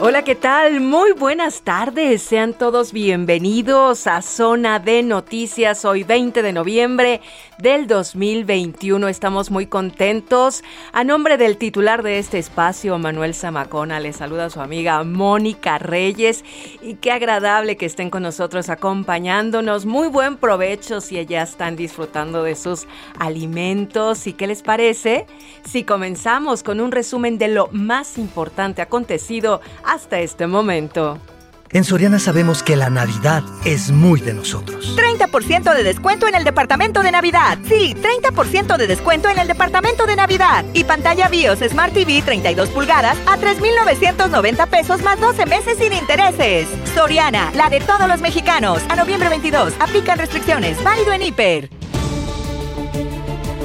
Hola, ¿qué tal? Muy buenas tardes. Sean todos bienvenidos a Zona de Noticias. Hoy 20 de noviembre del 2021. Estamos muy contentos. A nombre del titular de este espacio, Manuel Zamacona, le saluda a su amiga Mónica Reyes. Y qué agradable que estén con nosotros acompañándonos. Muy buen provecho si ya están disfrutando de sus alimentos. ¿Y qué les parece? Si comenzamos con un resumen de lo más importante acontecido hasta este momento. En Soriana sabemos que la Navidad es muy de nosotros. 30% de descuento en el departamento de Navidad. Sí, 30% de descuento en el departamento de Navidad. Y pantalla BIOS Smart TV 32 pulgadas a 3,990 pesos más 12 meses sin intereses. Soriana, la de todos los mexicanos. A noviembre 22, aplican restricciones. Válido en hiper.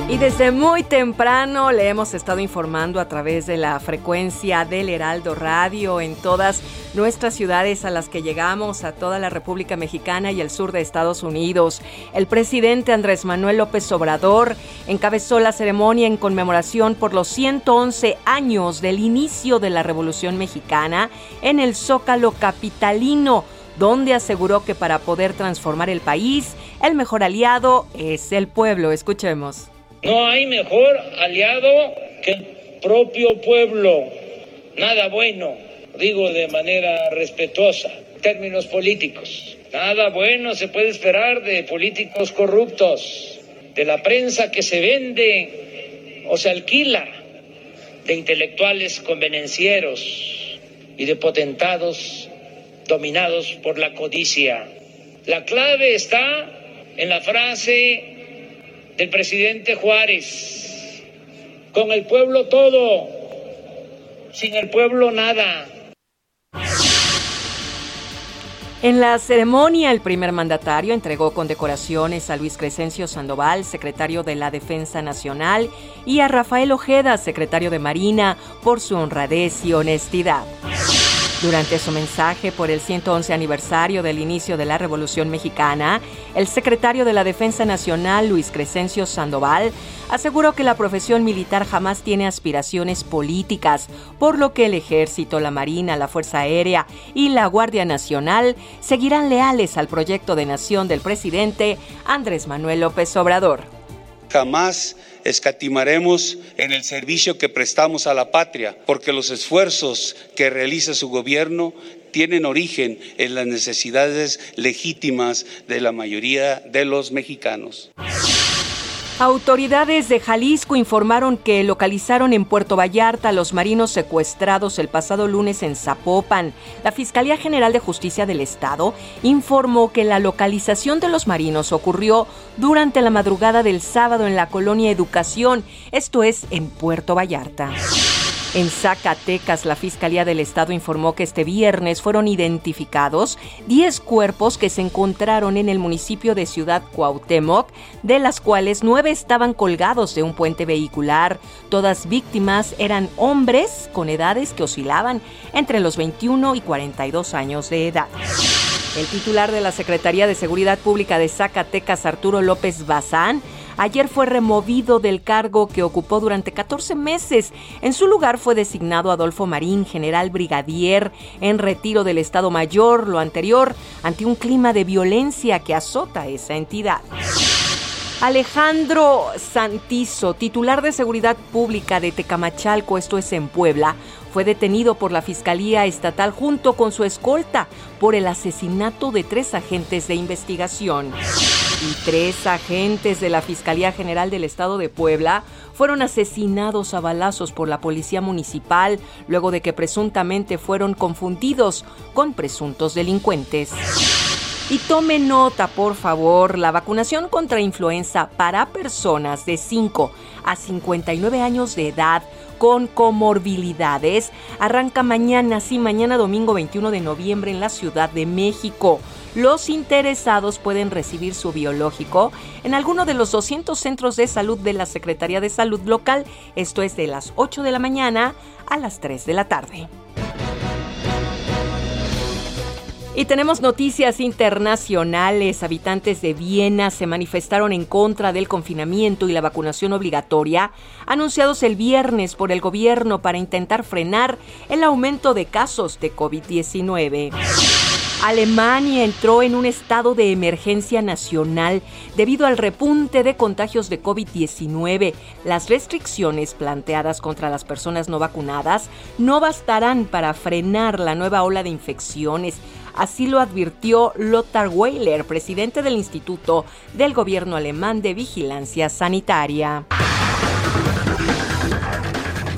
Y desde muy temprano le hemos estado informando a través de la frecuencia del Heraldo Radio en todas nuestras ciudades a las que llegamos, a toda la República Mexicana y el sur de Estados Unidos. El presidente Andrés Manuel López Obrador encabezó la ceremonia en conmemoración por los 111 años del inicio de la Revolución Mexicana en el Zócalo Capitalino donde aseguró que para poder transformar el país, el mejor aliado es el pueblo. Escuchemos. No hay mejor aliado que el propio pueblo. Nada bueno, digo de manera respetuosa, términos políticos. Nada bueno se puede esperar de políticos corruptos, de la prensa que se vende o se alquila, de intelectuales convenencieros y de potentados dominados por la codicia. La clave está en la frase del presidente Juárez. Con el pueblo todo, sin el pueblo nada. En la ceremonia, el primer mandatario entregó condecoraciones a Luis Crescencio Sandoval, secretario de la Defensa Nacional, y a Rafael Ojeda, secretario de Marina, por su honradez y honestidad. Durante su mensaje por el 111 aniversario del inicio de la Revolución Mexicana, el secretario de la Defensa Nacional, Luis Crescencio Sandoval, aseguró que la profesión militar jamás tiene aspiraciones políticas, por lo que el Ejército, la Marina, la Fuerza Aérea y la Guardia Nacional seguirán leales al proyecto de nación del presidente Andrés Manuel López Obrador. Jamás escatimaremos en el servicio que prestamos a la patria, porque los esfuerzos que realiza su gobierno tienen origen en las necesidades legítimas de la mayoría de los mexicanos. Autoridades de Jalisco informaron que localizaron en Puerto Vallarta a los marinos secuestrados el pasado lunes en Zapopan. La Fiscalía General de Justicia del Estado informó que la localización de los marinos ocurrió durante la madrugada del sábado en la colonia Educación, esto es en Puerto Vallarta. En Zacatecas, la Fiscalía del Estado informó que este viernes fueron identificados 10 cuerpos que se encontraron en el municipio de Ciudad Cuauhtémoc, de las cuales 9 estaban colgados de un puente vehicular. Todas víctimas eran hombres con edades que oscilaban entre los 21 y 42 años de edad. El titular de la Secretaría de Seguridad Pública de Zacatecas, Arturo López Bazán, ayer fue removido del cargo que ocupó durante 14 meses. En su lugar fue designado Adolfo Marín, general brigadier, en retiro del Estado Mayor, lo anterior, ante un clima de violencia que azota esa entidad. Alejandro Santizo, titular de Seguridad Pública de Tecamachalco, esto es en Puebla, fue detenido por la Fiscalía Estatal junto con su escolta por el asesinato de tres agentes de investigación. Tres agentes de la Fiscalía General del Estado de Puebla fueron asesinados a balazos por la policía municipal luego de que presuntamente fueron confundidos con presuntos delincuentes. Y tome nota, por favor, la vacunación contra influenza para personas de 5 a 59 años de edad con comorbilidades arranca mañana, sí, mañana domingo 21 de noviembre en la Ciudad de México. Los interesados pueden recibir su biológico en alguno de los 200 centros de salud de la Secretaría de Salud local, esto es de las 8 de la mañana a las 3 de la tarde. Y tenemos noticias internacionales. Habitantes de Viena se manifestaron en contra del confinamiento y la vacunación obligatoria anunciados el viernes por el gobierno para intentar frenar el aumento de casos de COVID-19. Alemania entró en un estado de emergencia nacional debido al repunte de contagios de COVID-19. Las restricciones planteadas contra las personas no vacunadas no bastarán para frenar la nueva ola de infecciones. Así lo advirtió Lothar Weiler, presidente del Instituto del Gobierno Alemán de Vigilancia Sanitaria.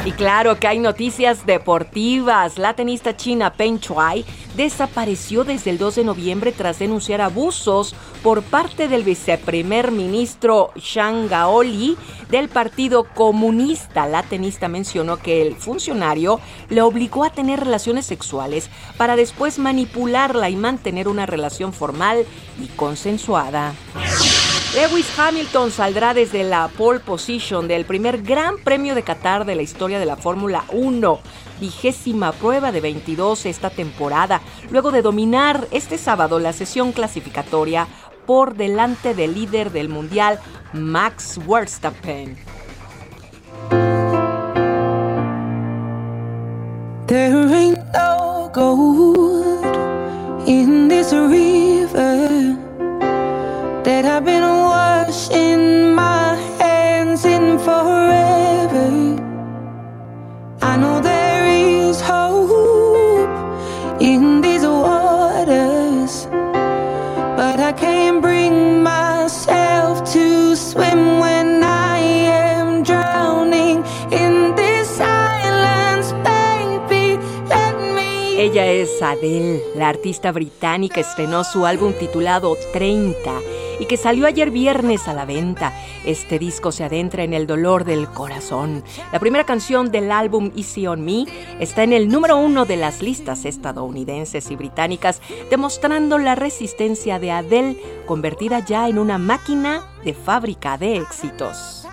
Y claro que hay noticias deportivas. La tenista china Peng Shuai desapareció desde el 2 de noviembre tras denunciar abusos por parte del viceprimer ministro Shang Gaoli del Partido Comunista. La tenista mencionó que el funcionario le obligó a tener relaciones sexuales para después manipularla y mantener una relación formal y consensuada. Lewis Hamilton saldrá desde la pole position del primer Gran Premio de Qatar de la historia de la Fórmula 1, vigésima prueba de 22 esta temporada, luego de dominar este sábado la sesión clasificatoria por delante del líder del mundial, Max Verstappen. That I've been washing my hands in forever. I know there Es Adele, la artista británica, estrenó su álbum titulado 30 y que salió ayer viernes a la venta. Este disco se adentra en el dolor del corazón. La primera canción del álbum Easy on Me está en el número uno de las listas estadounidenses y británicas, demostrando la resistencia de Adele, convertida ya en una máquina de fábrica de éxitos.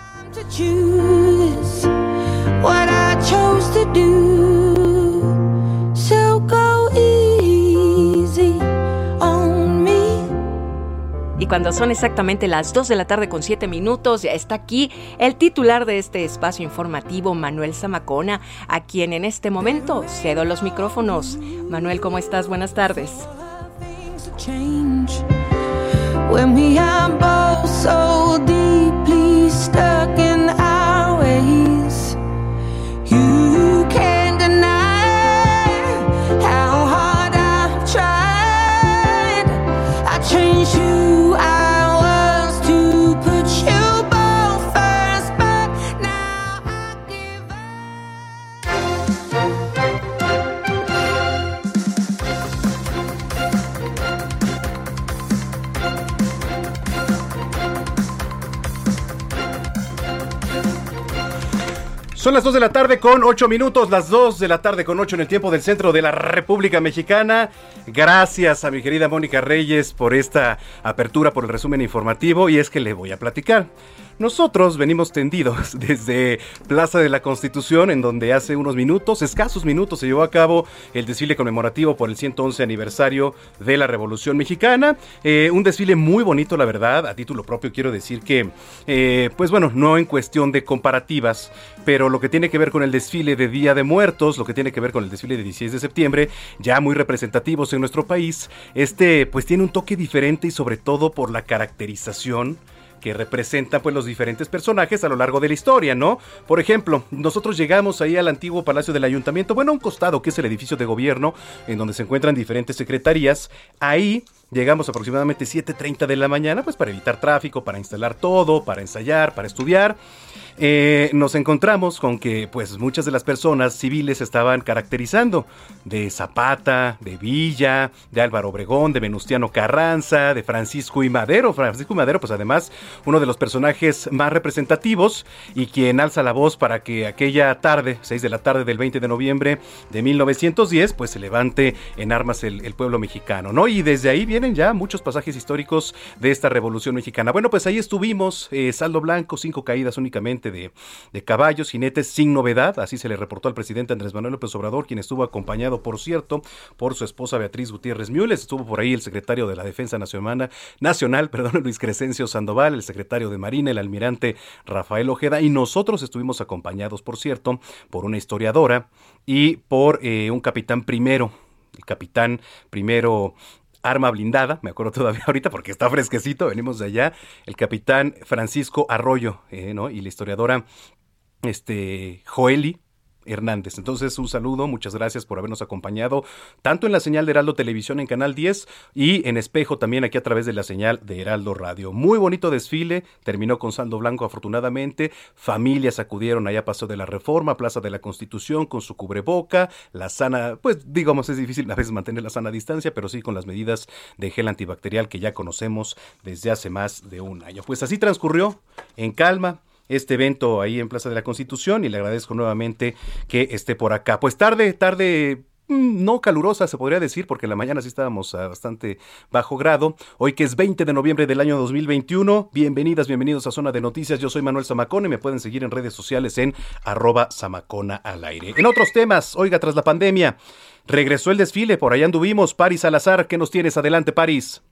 Y cuando son exactamente las 2 de la tarde con 7 minutos, ya está aquí el titular de este espacio informativo, Manuel Zamacona, a quien en este momento cedo los micrófonos. Manuel, ¿cómo estás? Buenas tardes. Son las 2 de la tarde con 8 minutos, las 2 de la tarde con 8 en el tiempo del centro de la República Mexicana. Gracias a mi querida Mónica Reyes por esta apertura, por el resumen informativo y es que le voy a platicar. Nosotros venimos tendidos desde Plaza de la Constitución, en donde hace unos minutos, escasos minutos, se llevó a cabo el desfile conmemorativo por el 111 aniversario de la Revolución Mexicana. Eh, un desfile muy bonito, la verdad. A título propio quiero decir que, eh, pues bueno, no en cuestión de comparativas, pero lo que tiene que ver con el desfile de Día de Muertos, lo que tiene que ver con el desfile de 16 de septiembre, ya muy representativos en nuestro país, este pues tiene un toque diferente y sobre todo por la caracterización que representan pues los diferentes personajes a lo largo de la historia, ¿no? Por ejemplo, nosotros llegamos ahí al antiguo Palacio del Ayuntamiento, bueno, a un costado que es el edificio de gobierno, en donde se encuentran diferentes secretarías, ahí Llegamos aproximadamente 7.30 de la mañana, pues para evitar tráfico, para instalar todo, para ensayar, para estudiar. Eh, nos encontramos con que pues muchas de las personas civiles estaban caracterizando de Zapata, de Villa, de Álvaro Obregón, de Venustiano Carranza, de Francisco y Madero. Francisco y Madero pues además uno de los personajes más representativos y quien alza la voz para que aquella tarde, 6 de la tarde del 20 de noviembre de 1910, pues se levante en armas el, pueblo mexicano, ¿no? Y desde ahí ya muchos pasajes históricos de esta revolución mexicana. Bueno, pues ahí estuvimos, eh, saldo blanco, cinco caídas únicamente de, caballos, jinetes sin novedad, así se le reportó al presidente Andrés Manuel López Obrador, quien estuvo acompañado, por cierto, por su esposa Beatriz Gutiérrez Müller, estuvo por ahí el secretario de la Defensa Nacional, Nacional perdón, Luis Crescencio Sandoval, el secretario de Marina, el almirante Rafael Ojeda, y nosotros estuvimos acompañados, por cierto, por una historiadora y por eh, un capitán primero, el capitán primero arma blindada, me acuerdo todavía ahorita porque está fresquecito, venimos de allá, el capitán Francisco Arroyo, eh, ¿no? Y la historiadora este, Joeli, Hernández. Entonces, un saludo, muchas gracias por habernos acompañado, tanto en la señal de Heraldo Televisión en Canal 10 y en espejo también aquí a través de la señal de Heraldo Radio. Muy bonito desfile, terminó con saldo blanco afortunadamente, familias acudieron allá Paso de la Reforma, Plaza de la Constitución con su cubreboca, la sana, pues digamos es difícil a veces mantener la sana distancia, pero sí con las medidas de gel antibacterial que ya conocemos desde hace más de un año. Pues así transcurrió en calma este evento ahí en Plaza de la Constitución y le agradezco nuevamente que esté por acá. Pues tarde, tarde mm, no calurosa, se podría decir, porque en la mañana sí estábamos a bastante bajo grado. Hoy que es 20 de noviembre del año 2021, bienvenidas, bienvenidos a Zona de Noticias. Yo soy Manuel Zamacona y me pueden seguir en redes sociales en arroba Zamacona al aire. En otros temas, oiga, tras la pandemia, regresó el desfile, por allá anduvimos. Paris Salazar, ¿qué nos tienes? Adelante, Paris.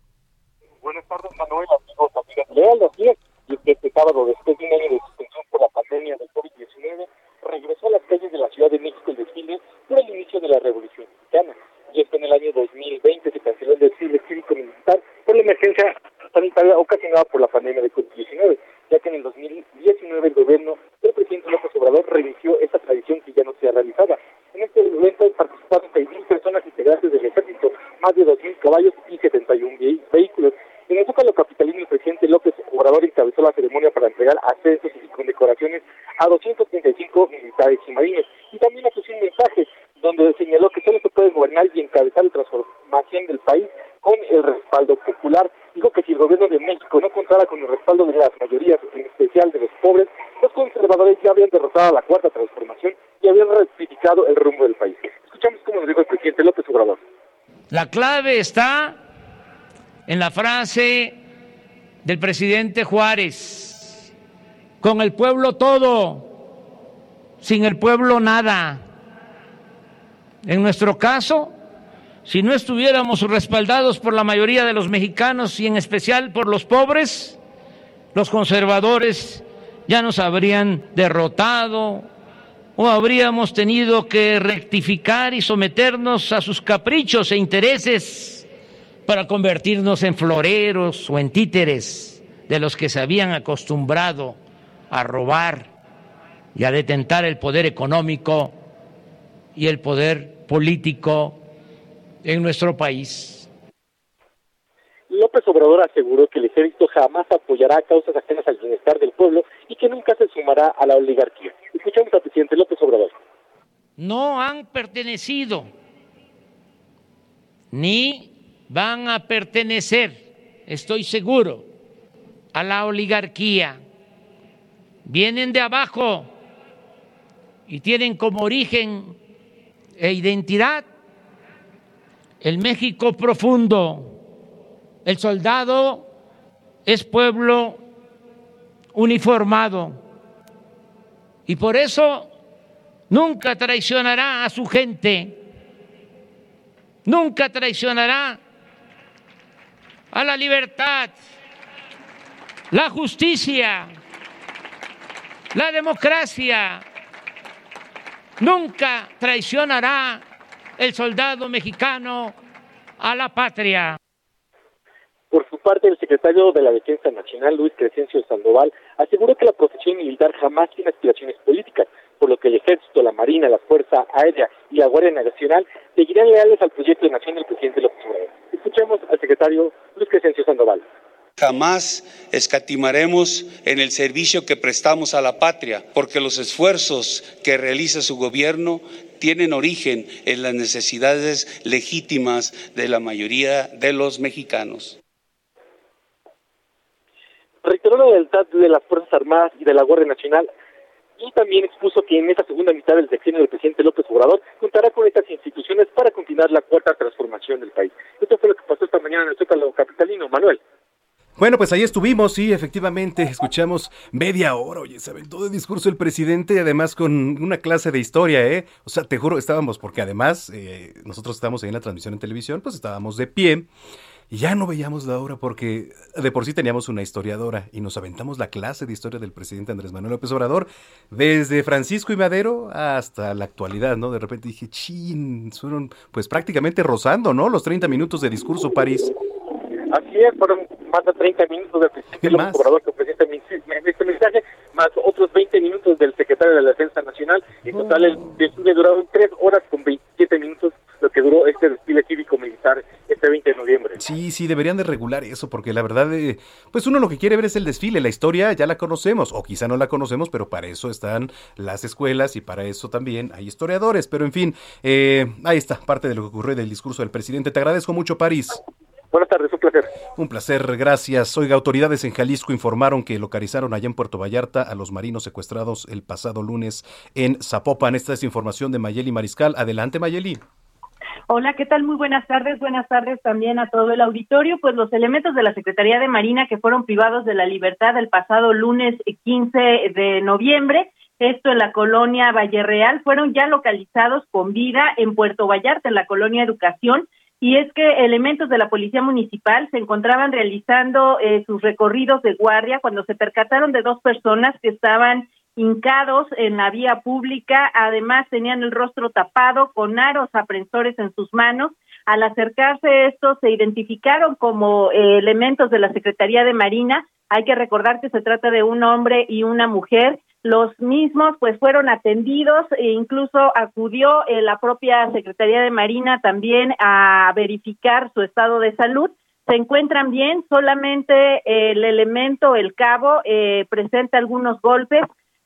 Buenas tardes, Manuel, amigos, amigas que este sábado, después de un año de suspensión por la pandemia del COVID-19, regresó a las calles de la Ciudad de México el desfile por el inicio de la Revolución Mexicana. Y es que en el año 2020 se canceló el desfile cívico-militar por la emergencia sanitaria ocasionada por la pandemia de COVID-19, ya que en el 2019 el gobierno del presidente López Obrador reinició esta tradición que ya no se ha realizado. En este evento participaron 6.000 personas integrantes del ejército, más de 2.000 caballos y 71 vehículos. En el Zócalo Capitalino, el presidente López Obrador encabezó la ceremonia para entregar ascensos y condecoraciones a 235 militares y marines. Y también ofreció un mensaje donde señaló que solo se puede gobernar y encabezar la transformación del país con el respaldo popular. Dijo que si el gobierno de México no contara con el respaldo de las mayorías, en especial de los pobres, los conservadores ya habían derrotado a la cuarta transformación y habían rectificado el rumbo del país. Escuchamos cómo nos dijo el presidente López Obrador. La clave está en la frase del presidente Juárez, con el pueblo todo, sin el pueblo nada. En nuestro caso, si no estuviéramos respaldados por la mayoría de los mexicanos y en especial por los pobres, los conservadores ya nos habrían derrotado o habríamos tenido que rectificar y someternos a sus caprichos e intereses para convertirnos en floreros o en títeres de los que se habían acostumbrado a robar y a detentar el poder económico y el poder político en nuestro país. López Obrador aseguró que el ejército jamás apoyará causas ajenas al bienestar del pueblo y que nunca se sumará a la oligarquía. Escuchamos al presidente López Obrador. No han pertenecido ni van a pertenecer, estoy seguro, a la oligarquía. Vienen de abajo y tienen como origen e identidad el México profundo. El soldado es pueblo uniformado y por eso nunca traicionará a su gente, nunca traicionará a la libertad, la justicia, la democracia. Nunca traicionará el soldado mexicano a la patria. Por su parte, el secretario de la Defensa Nacional, Luis Crescencio Sandoval, aseguró que la profesión militar jamás tiene aspiraciones políticas, por lo que el Ejército, la Marina, la Fuerza Aérea y la Guardia Nacional seguirán leales al proyecto de nación del presidente López Obrador. Escuchemos al secretario Luis Crescencio Sandoval. Jamás escatimaremos en el servicio que prestamos a la patria, porque los esfuerzos que realiza su gobierno tienen origen en las necesidades legítimas de la mayoría de los mexicanos. Reiteró la lealtad de las Fuerzas Armadas y de la Guardia Nacional y también expuso que en esta segunda mitad del sexenio del presidente López Obrador contará con estas instituciones para continuar la cuarta transformación del país. Esto fue lo que pasó esta mañana en el Zócalo Capitalino. Manuel. Bueno, pues ahí estuvimos, sí, efectivamente, escuchamos media hora, oye, saben, todo el discurso del presidente, además con una clase de historia, ¿eh? O sea, te juro, estábamos, porque además eh, nosotros estábamos ahí en la transmisión en televisión, pues estábamos de pie y ya no veíamos la obra porque de por sí teníamos una historiadora y nos aventamos la clase de historia del presidente Andrés Manuel López Obrador desde Francisco y Madero hasta la actualidad, ¿no? De repente dije, chin, fueron pues prácticamente rozando, ¿no? Los 30 minutos de discurso, París. Así es, fueron más de 30 minutos del presidente López Obrador que presenta este mensaje, más otros 20 minutos del secretario de la Defensa Nacional. En total, el desfile duró 3 horas con 27 minutos, lo que duró este desfile cívico-militar este 20 de noviembre. Sí, sí, deberían de regular eso, porque la verdad, eh, pues uno lo que quiere ver es el desfile, la historia ya la conocemos, o quizá no la conocemos, pero para eso están las escuelas y para eso también hay historiadores. Pero en fin, eh, ahí está, parte de lo que ocurrió del discurso del presidente. Te agradezco mucho, París. Buenas tardes, un placer. Un placer, gracias. Oiga, autoridades en Jalisco informaron que localizaron allá en Puerto Vallarta a los marinos secuestrados el pasado lunes en Zapopan. Esta es información de Mayeli Mariscal. Adelante, Mayeli. Hola, ¿qué tal? Muy buenas tardes. Buenas tardes también a todo el auditorio. Pues los elementos de la Secretaría de Marina que fueron privados de la libertad el pasado lunes 15 de noviembre, esto en la colonia Valle Real, fueron ya localizados con vida en Puerto Vallarta, en la colonia Educación y es que elementos de la Policía Municipal se encontraban realizando eh, sus recorridos de guardia cuando se percataron de dos personas que estaban hincados en la vía pública, además tenían el rostro tapado con aros aprensores en sus manos. Al acercarse estos se identificaron como eh, elementos de la Secretaría de Marina. Hay que recordar que se trata de un hombre y una mujer los mismos pues fueron atendidos e incluso acudió eh, la propia Secretaría de Marina también a verificar su estado de salud. Se encuentran bien, solamente el elemento, el cabo, eh, presenta algunos golpes.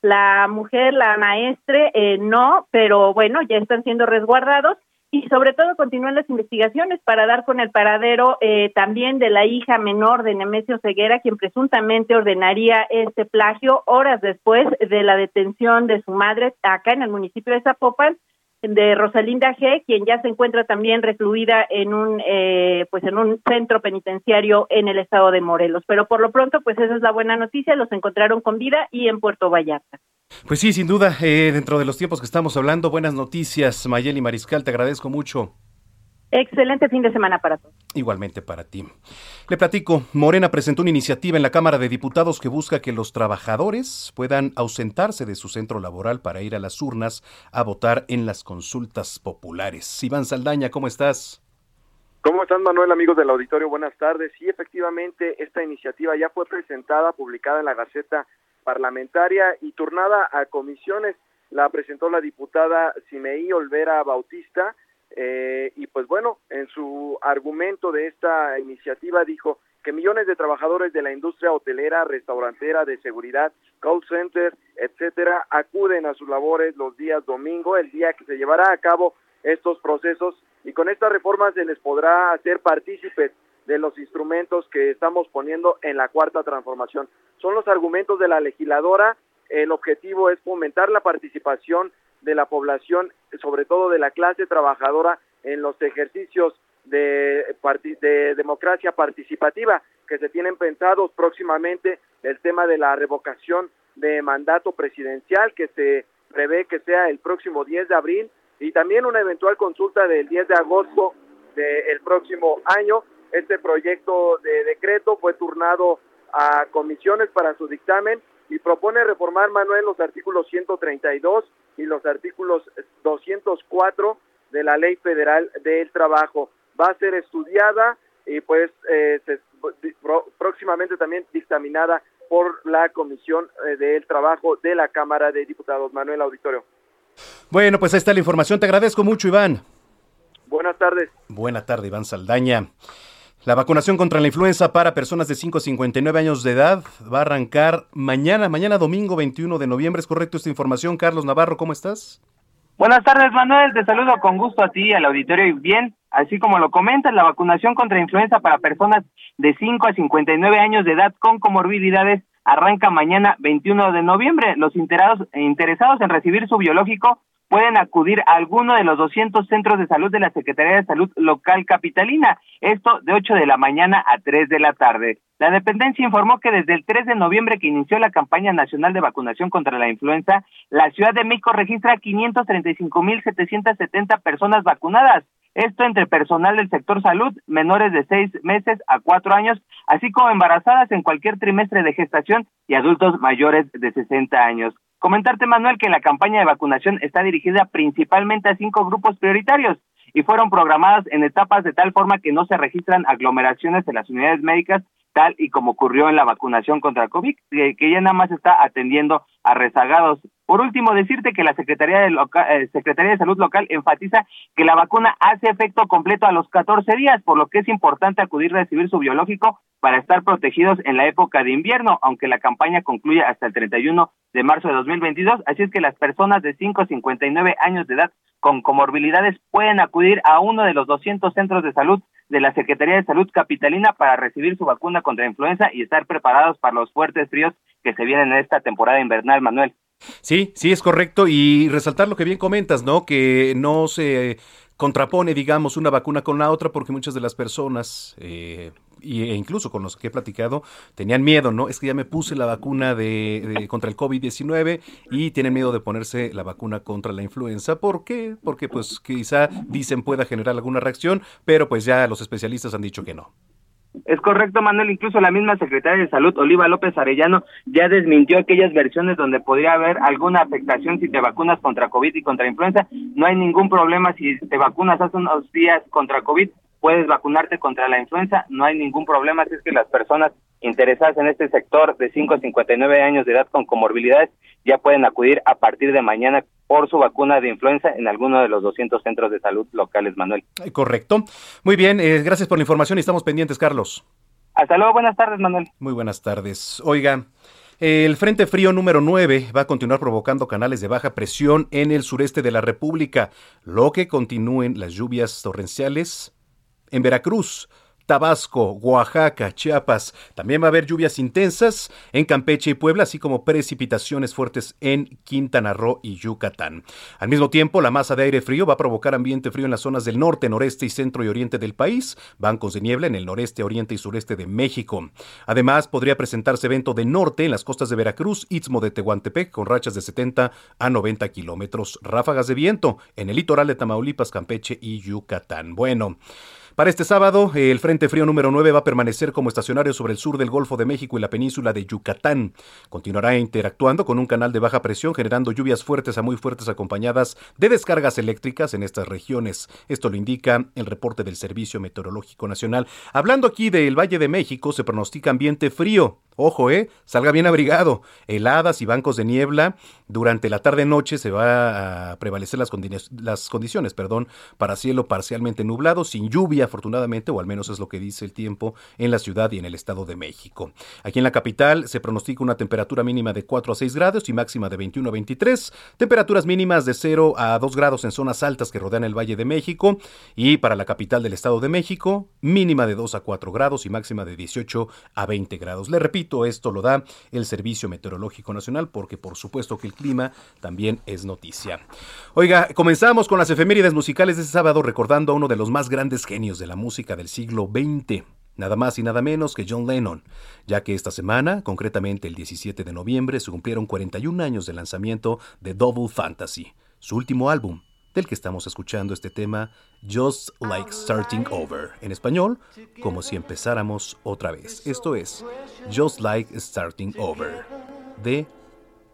La mujer, la maestre, eh, no, pero bueno, ya están siendo resguardados y sobre todo continúan las investigaciones para dar con el paradero eh, también de la hija menor de Nemesio Ceguera, quien presuntamente ordenaría este plagio horas después de la detención de su madre acá en el municipio de Zapopan de Rosalinda G, quien ya se encuentra también recluida en un eh, pues en un centro penitenciario en el estado de Morelos. Pero por lo pronto, pues esa es la buena noticia, los encontraron con vida y en Puerto Vallarta. Pues sí, sin duda, eh, dentro de los tiempos que estamos hablando, buenas noticias, Mayeli Mariscal, te agradezco mucho. Excelente fin de semana para todos. Igualmente para ti. Le platico, Morena presentó una iniciativa en la Cámara de Diputados que busca que los trabajadores puedan ausentarse de su centro laboral para ir a las urnas a votar en las consultas populares. Iván Saldaña, ¿cómo estás? ¿Cómo están, Manuel, amigos del auditorio? Buenas tardes. Sí, efectivamente, esta iniciativa ya fue presentada, publicada en la Gaceta Parlamentaria y turnada a comisiones. La presentó la diputada Simeí Olvera Bautista eh, y pues bueno, en su argumento de esta iniciativa dijo que millones de trabajadores de la industria hotelera, restaurantera, de seguridad, call center, etcétera, acuden a sus labores los días domingo, el día que se llevará a cabo estos procesos y con esta reforma se les podrá hacer partícipes de los instrumentos que estamos poniendo en la cuarta transformación. Son los argumentos de la legisladora, el objetivo es fomentar la participación de la población, sobre todo de la clase trabajadora, en los ejercicios de, de democracia participativa que se tienen pensados próximamente, el tema de la revocación de mandato presidencial que se prevé que sea el próximo 10 de abril y también una eventual consulta del 10 de agosto del próximo año. Este proyecto de decreto fue turnado a comisiones para su dictamen y propone reformar, Manuel, los artículos 132 y los artículos 204 de la Ley Federal del Trabajo. Va a ser estudiada y pues eh, próximamente también dictaminada por la Comisión eh, del Trabajo de la Cámara de Diputados. Manuel Auditorio. Bueno, pues ahí está la información. Te agradezco mucho, Iván. Buenas tardes. Buenas tardes, Iván Saldaña. La vacunación contra la influenza para personas de 5 a 59 años de edad va a arrancar mañana, mañana domingo 21 de noviembre. ¿Es correcto esta información? Carlos Navarro, ¿cómo estás? Buenas tardes, Manuel. Te saludo con gusto a ti, al auditorio y bien. Así como lo comentas, la vacunación contra influenza para personas de 5 a 59 años de edad con comorbilidades arranca mañana 21 de noviembre. Los interesados, interesados en recibir su biológico pueden acudir a alguno de los 200 centros de salud de la Secretaría de Salud local capitalina, esto de 8 de la mañana a 3 de la tarde. La dependencia informó que desde el 3 de noviembre que inició la campaña nacional de vacunación contra la influenza, la Ciudad de México registra 535.770 personas vacunadas. Esto entre personal del sector salud, menores de seis meses a cuatro años, así como embarazadas en cualquier trimestre de gestación y adultos mayores de 60 años. Comentarte, Manuel, que la campaña de vacunación está dirigida principalmente a cinco grupos prioritarios y fueron programadas en etapas de tal forma que no se registran aglomeraciones en las unidades médicas tal y como ocurrió en la vacunación contra COVID, que, ya nada más está atendiendo a rezagados. Por último, decirte que la Secretaría de, eh, Secretaría de Salud local enfatiza que la vacuna hace efecto completo a los 14 días, por lo que es importante acudir a recibir su biológico para estar protegidos en la época de invierno, aunque la campaña concluye hasta el 31 de marzo de 2022. Así es que las personas de 5 a 59 años de edad con comorbilidades pueden acudir a uno de los 200 centros de salud de la Secretaría de Salud Capitalina para recibir su vacuna contra influenza y estar preparados para los fuertes fríos que se vienen en esta temporada invernal, Manuel. Sí, sí, es correcto. Y resaltar lo que bien comentas, ¿no? Que no se contrapone, digamos, una vacuna con la otra porque muchas de las personas, eh, e incluso con los que he platicado, tenían miedo, ¿no? Es que ya me puse la vacuna de, contra el COVID-19 y tienen miedo de ponerse la vacuna contra la influenza. ¿Por qué? Porque pues quizá dicen pueda generar alguna reacción, pero pues ya los especialistas han dicho que no. Es correcto, Manuel. Incluso la misma secretaria de Salud, Oliva López Arellano, ya desmintió aquellas versiones donde podría haber alguna afectación si te vacunas contra COVID y contra influenza. No hay ningún problema si te vacunas hace unos días contra COVID puedes vacunarte contra la influenza, no hay ningún problema, si es que las personas interesadas en este sector de 5 a 59 años de edad con comorbilidades ya pueden acudir a partir de mañana por su vacuna de influenza en alguno de los 200 centros de salud locales, Manuel. Eh, correcto. Muy bien, eh, gracias por la información y estamos pendientes, Carlos. Hasta luego, buenas tardes, Manuel. Muy buenas tardes. Oiga, el Frente Frío número 9 va a continuar provocando canales de baja presión en el sureste de la República, lo que continúen las lluvias torrenciales en Veracruz. Tabasco, Oaxaca, Chiapas. También va a haber lluvias intensas en Campeche y Puebla, así como precipitaciones fuertes en Quintana Roo y Yucatán. Al mismo tiempo, la masa de aire frío va a provocar ambiente frío en las zonas del norte, noreste y centro y oriente del país, bancos de niebla en el noreste, oriente y sureste de México. Además, podría presentarse evento de norte en las costas de Veracruz, Istmo de Tehuantepec, con rachas de 70 a 90 kilómetros, ráfagas de viento en el litoral de Tamaulipas, Campeche y Yucatán. Bueno. Para este sábado, el Frente Frío número 9 va a permanecer como estacionario sobre el sur del Golfo de México y la península de Yucatán. Continuará interactuando con un canal de baja presión, generando lluvias fuertes a muy fuertes acompañadas de descargas eléctricas en estas regiones. Esto lo indica el reporte del Servicio Meteorológico Nacional. Hablando aquí del Valle de México, se pronostica ambiente frío Ojo, eh, salga bien abrigado. Heladas y bancos de niebla. Durante la tarde-noche se va a prevalecer las, las, condiciones perdón, para cielo parcialmente nublado, sin lluvia, afortunadamente, o al menos es lo que dice el tiempo en la ciudad y en el Estado de México. Aquí en la capital se pronostica una temperatura mínima de 4 a 6 grados y máxima de 21 a 23. Temperaturas mínimas de 0 a 2 grados en zonas altas que rodean el Valle de México. Y para la capital del Estado de México, mínima de 2 a 4 grados y máxima de 18 a 20 grados. Le repito, esto lo da el Servicio Meteorológico Nacional porque por supuesto que el clima también es noticia. Oiga, comenzamos con las efemérides musicales de este sábado recordando a uno de los más grandes genios de la música del siglo XX. Nada más y nada menos que John Lennon, ya que esta semana, concretamente el 17 de noviembre, se cumplieron 41 años de lanzamiento de Double Fantasy, su último álbum, del que estamos escuchando este tema, Just Like Starting Over. En español, como si empezáramos otra vez. Esto es Just Like Starting Over, de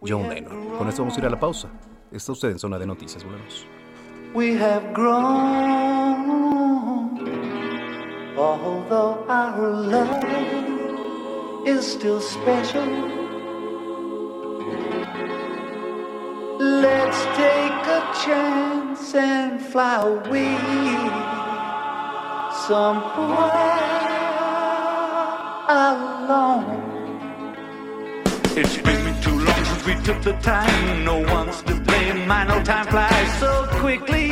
John Lennon. Con esto vamos a ir a la pausa. Está usted en zona de noticias, volvemos. We have grown, although our love is still special. Let's take a chance and fly away somewhere alone. We took the time. No one's to blame. My no time flies so quickly.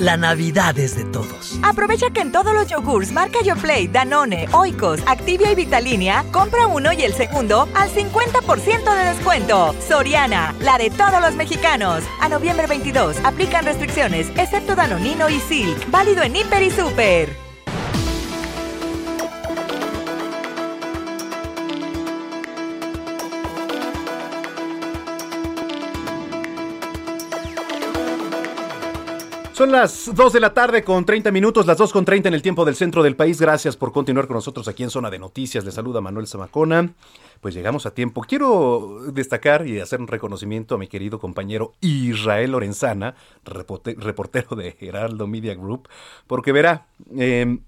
la Navidad es de todos. Aprovecha que en todos los yogurts marca Yoplait, Danone, Oikos, Activia y Vitalinia, compra uno y el segundo al 50% de descuento. Soriana, la de todos los mexicanos. A noviembre 22, aplican restricciones, excepto Danonino y Silk. Válido en Hiper y Super. Son las 2 de la tarde con 30 minutos, las 2 con 30 en el tiempo del centro del país. Gracias por continuar con nosotros aquí en Zona de Noticias. Les saluda Manuel Zamacona. Pues llegamos a tiempo. Quiero destacar y hacer un reconocimiento a mi querido compañero Israel Lorenzana, reporte- reportero de Heraldo Media Group, porque verá, eh,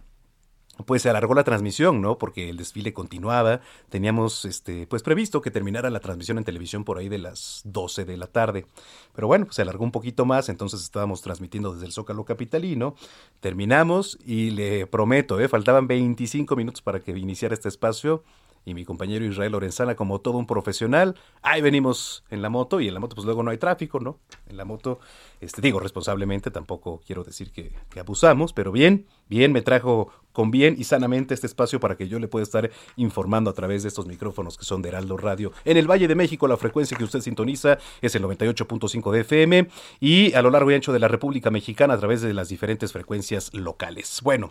pues se alargó la transmisión, ¿no? Porque el desfile continuaba. Teníamos, este, pues previsto que terminara la transmisión en televisión por ahí de las 12 de la tarde. Pero bueno, se alargó un poquito más, entonces estábamos transmitiendo desde el Zócalo Capitalino. Terminamos y le prometo, ¿eh? faltaban 25 minutos para que iniciara este espacio. Y mi compañero Israel Lorenzana, como todo un profesional, ahí venimos en la moto y en la moto pues luego no hay tráfico, ¿no? En la moto, este, digo responsablemente, tampoco quiero decir que, abusamos, pero bien, bien, me trajo con bien y sanamente este espacio para que yo le pueda estar informando a través de estos micrófonos que son de Heraldo Radio. En el Valle de México la frecuencia que usted sintoniza es el 98.5 de FM y a lo largo y ancho de la República Mexicana a través de las diferentes frecuencias locales. Bueno.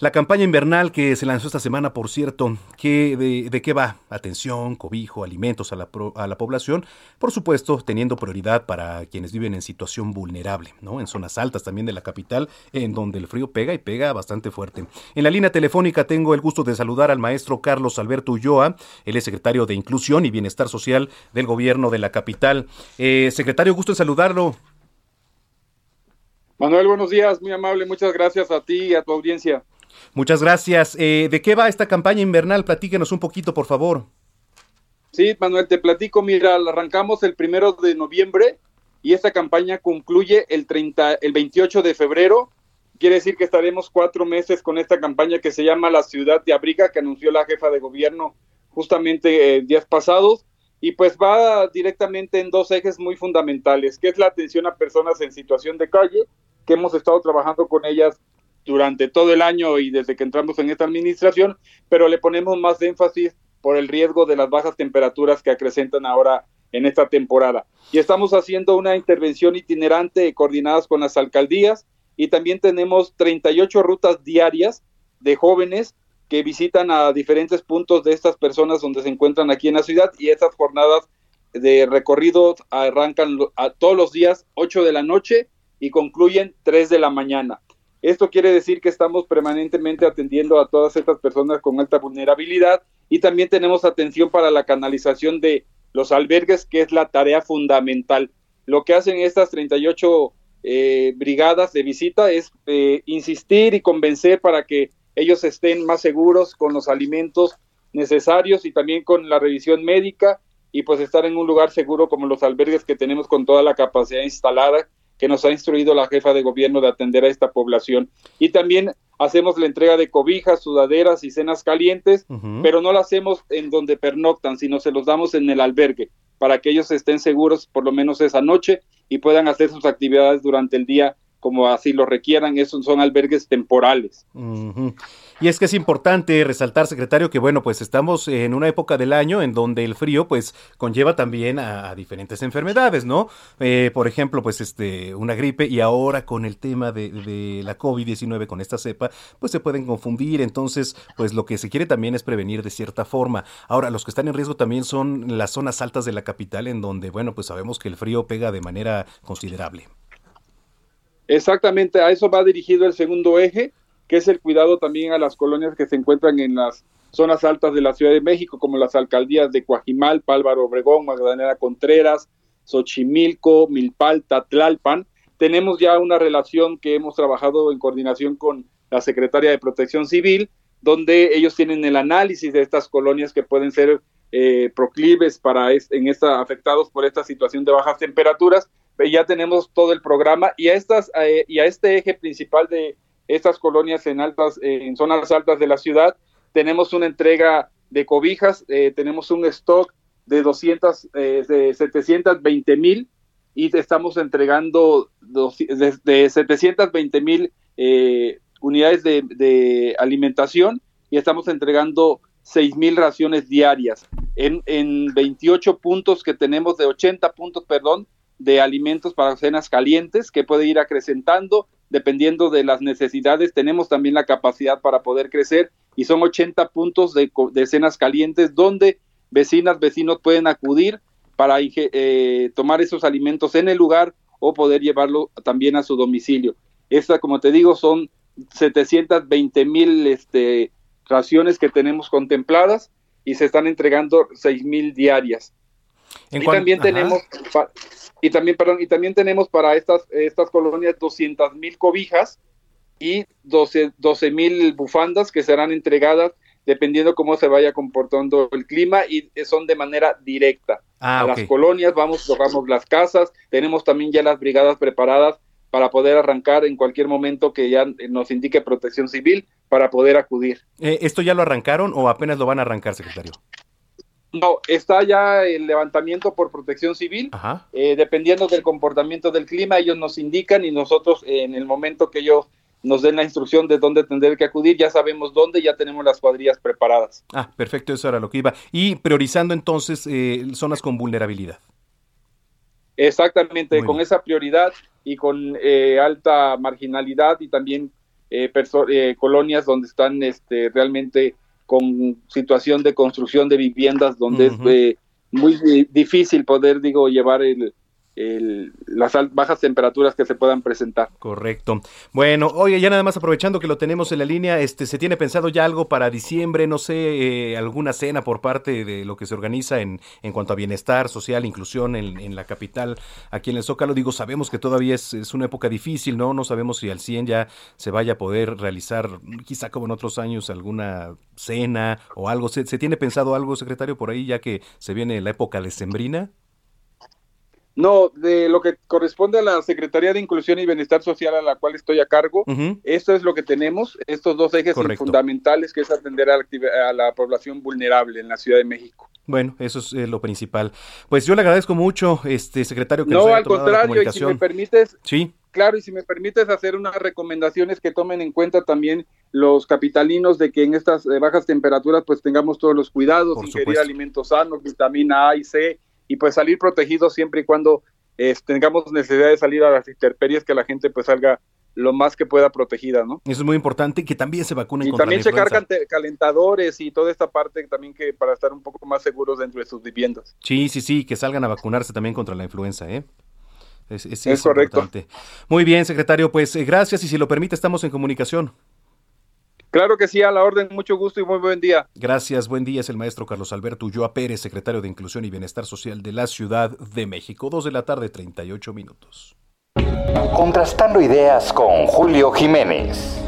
La campaña invernal que se lanzó esta semana, por cierto, ¿qué, de, de qué va? Atención, cobijo, alimentos a la, pro- a la población, por supuesto, teniendo prioridad para quienes viven en situación vulnerable, ¿no? En zonas altas también de la capital, en donde el frío pega y pega bastante fuerte. En la línea telefónica tengo el gusto de saludar al maestro Carlos Alberto Ulloa, él es secretario de Inclusión y Bienestar Social del gobierno de la capital. Eh, secretario, gusto en saludarlo. Manuel, buenos días, muy amable, muchas gracias a ti y a tu audiencia. Muchas gracias. Eh, ¿De qué va esta campaña invernal? Platíquenos un poquito, por favor. Sí, Manuel, te platico, mira, arrancamos el primero de noviembre y esta campaña concluye el 30, el 28 de febrero. Quiere decir que estaremos cuatro meses con esta campaña que se llama La Ciudad de Abriga, que anunció la jefa de gobierno justamente eh, días pasados. Y pues va directamente en dos ejes muy fundamentales, que es la atención a personas en situación de calle, que hemos estado trabajando con ellas durante todo el año y desde que entramos en esta administración, pero le ponemos más énfasis por el riesgo de las bajas temperaturas que acrecentan ahora en esta temporada. Y estamos haciendo una intervención itinerante coordinadas con las alcaldías y también tenemos 38 rutas diarias de jóvenes que visitan a diferentes puntos de estas personas donde se encuentran aquí en la ciudad y estas jornadas de recorrido arrancan a todos los días 8 de la noche y concluyen 3 de la mañana. Esto quiere decir que estamos permanentemente atendiendo a todas estas personas con alta vulnerabilidad y también tenemos atención para la canalización de los albergues, que es la tarea fundamental. Lo que hacen estas 38 eh, brigadas de visita es eh, insistir y convencer para que ellos estén más seguros con los alimentos necesarios y también con la revisión médica y pues estar en un lugar seguro como los albergues que tenemos con toda la capacidad instalada que nos ha instruido la jefa de gobierno de atender a esta población. Y también hacemos la entrega de cobijas, sudaderas y cenas calientes, pero no la hacemos en donde pernoctan, sino se los damos en el albergue para que ellos estén seguros por lo menos esa noche y puedan hacer sus actividades durante el día como así lo requieran. Esos son albergues temporales. Y es que es importante resaltar, secretario, que bueno, pues estamos en una época del año en donde el frío pues conlleva también a, diferentes enfermedades, ¿no? Eh, por ejemplo, pues este, una gripe y ahora con el tema de, de la COVID-19, con esta cepa, pues se pueden confundir. Entonces, pues lo que se quiere también es prevenir de cierta forma. Ahora, los que están en riesgo también son las zonas altas de la capital en donde, bueno, pues sabemos que el frío pega de manera considerable. Exactamente, a eso va dirigido el segundo eje que es el cuidado también a las colonias que se encuentran en las zonas altas de la Ciudad de México, como las alcaldías de Coajimal, Pálvaro Obregón, Magdalena Contreras, Xochimilco, Milpalta, Tlalpan. Tenemos ya una relación que hemos trabajado en coordinación con la Secretaría de Protección Civil, donde ellos tienen el análisis de estas colonias que pueden ser eh, proclives para en esta, afectados por esta situación de bajas temperaturas. Ya tenemos todo el programa y a, estas, eh, y a este eje principal de estas colonias en altas, en zonas altas de la ciudad. Tenemos una entrega de cobijas, eh, tenemos un stock de 200, eh, de 720 mil y estamos entregando de, 720 mil eh, unidades de, de, alimentación y estamos entregando 6 mil raciones diarias en, en 28 puntos que tenemos, de 80 puntos, perdón, de alimentos para cenas calientes que puede ir acrecentando dependiendo de las necesidades. Tenemos también la capacidad para poder crecer y son 80 puntos de, de cenas calientes donde vecinas, vecinos pueden acudir para eh, tomar esos alimentos en el lugar o poder llevarlo también a su domicilio. Esta, como te digo, son 720 mil este, raciones que tenemos contempladas y se están entregando 6 mil diarias. Y también tenemos y también, perdón, y también tenemos para estas, estas colonias 200 mil cobijas y 12 mil bufandas que serán entregadas dependiendo cómo se vaya comportando el clima y son de manera directa. Ah, a las colonias vamos, tocamos las casas, tenemos también ya las brigadas preparadas para poder arrancar en cualquier momento que ya nos indique protección civil para poder acudir. Eh, ¿Esto ya lo arrancaron o apenas lo van a arrancar, secretario? No, está ya el levantamiento por protección civil. Eh, dependiendo del comportamiento del clima, ellos nos indican y nosotros en el momento que ellos nos den la instrucción de dónde tendré que acudir, ya sabemos dónde, ya tenemos las cuadrillas preparadas. Ah, perfecto, eso era lo que iba. Y priorizando entonces eh, zonas con vulnerabilidad. Exactamente, con esa prioridad y con eh, alta marginalidad y también colonias donde están este, realmente con situación de construcción de viviendas donde es eh, muy difícil poder, digo, llevar el, las bajas temperaturas que se puedan presentar. Correcto. Bueno, oye, ya nada más aprovechando que lo tenemos en la línea, este, ¿se tiene pensado ya algo para diciembre? No sé, eh, alguna cena por parte de lo que se organiza en, en cuanto a bienestar social, inclusión en, en la capital, aquí en el Zócalo. Digo, sabemos que todavía es, es, una época difícil, ¿no? No sabemos si al 100 ya se vaya a poder realizar, quizá como en otros años, alguna cena o algo. ¿Se, se tiene pensado algo, secretario, por ahí, ya que se viene la época decembrina? No, de lo que corresponde a la Secretaría de Inclusión y Bienestar Social a la cual estoy a cargo, esto es lo que tenemos, estos dos ejes fundamentales que es atender a la, a la, población vulnerable en la Ciudad de México. Bueno, eso es eh, lo principal. Pues yo le agradezco mucho, este secretario, que no, al contrario, y si me permites, sí. claro, y si me permites hacer unas recomendaciones que tomen en cuenta también los capitalinos de que en estas eh, bajas temperaturas pues tengamos todos los cuidados, ingerir alimentos sanos, vitamina A y C, y pues salir protegidos siempre y cuando eh, tengamos necesidad de salir a las intemperies, que la gente pues salga lo más que pueda protegida, ¿no? Eso es muy importante, que también se vacunen y también se cargan calentadores y toda esta parte también que para estar un poco más seguros dentro de sus viviendas. Sí, sí, sí, que salgan a vacunarse también contra la influenza, ¿eh? Es, es, correcto. Muy bien, secretario, pues eh, gracias y si lo permite estamos en comunicación. Claro que sí, a la orden, mucho gusto y muy buen día. Gracias, buen día, es el maestro Carlos Alberto Ulloa Pérez, secretario de Inclusión y Bienestar Social de la Ciudad de México. Dos de la tarde, 38 minutos. Contrastando ideas con Julio Jiménez.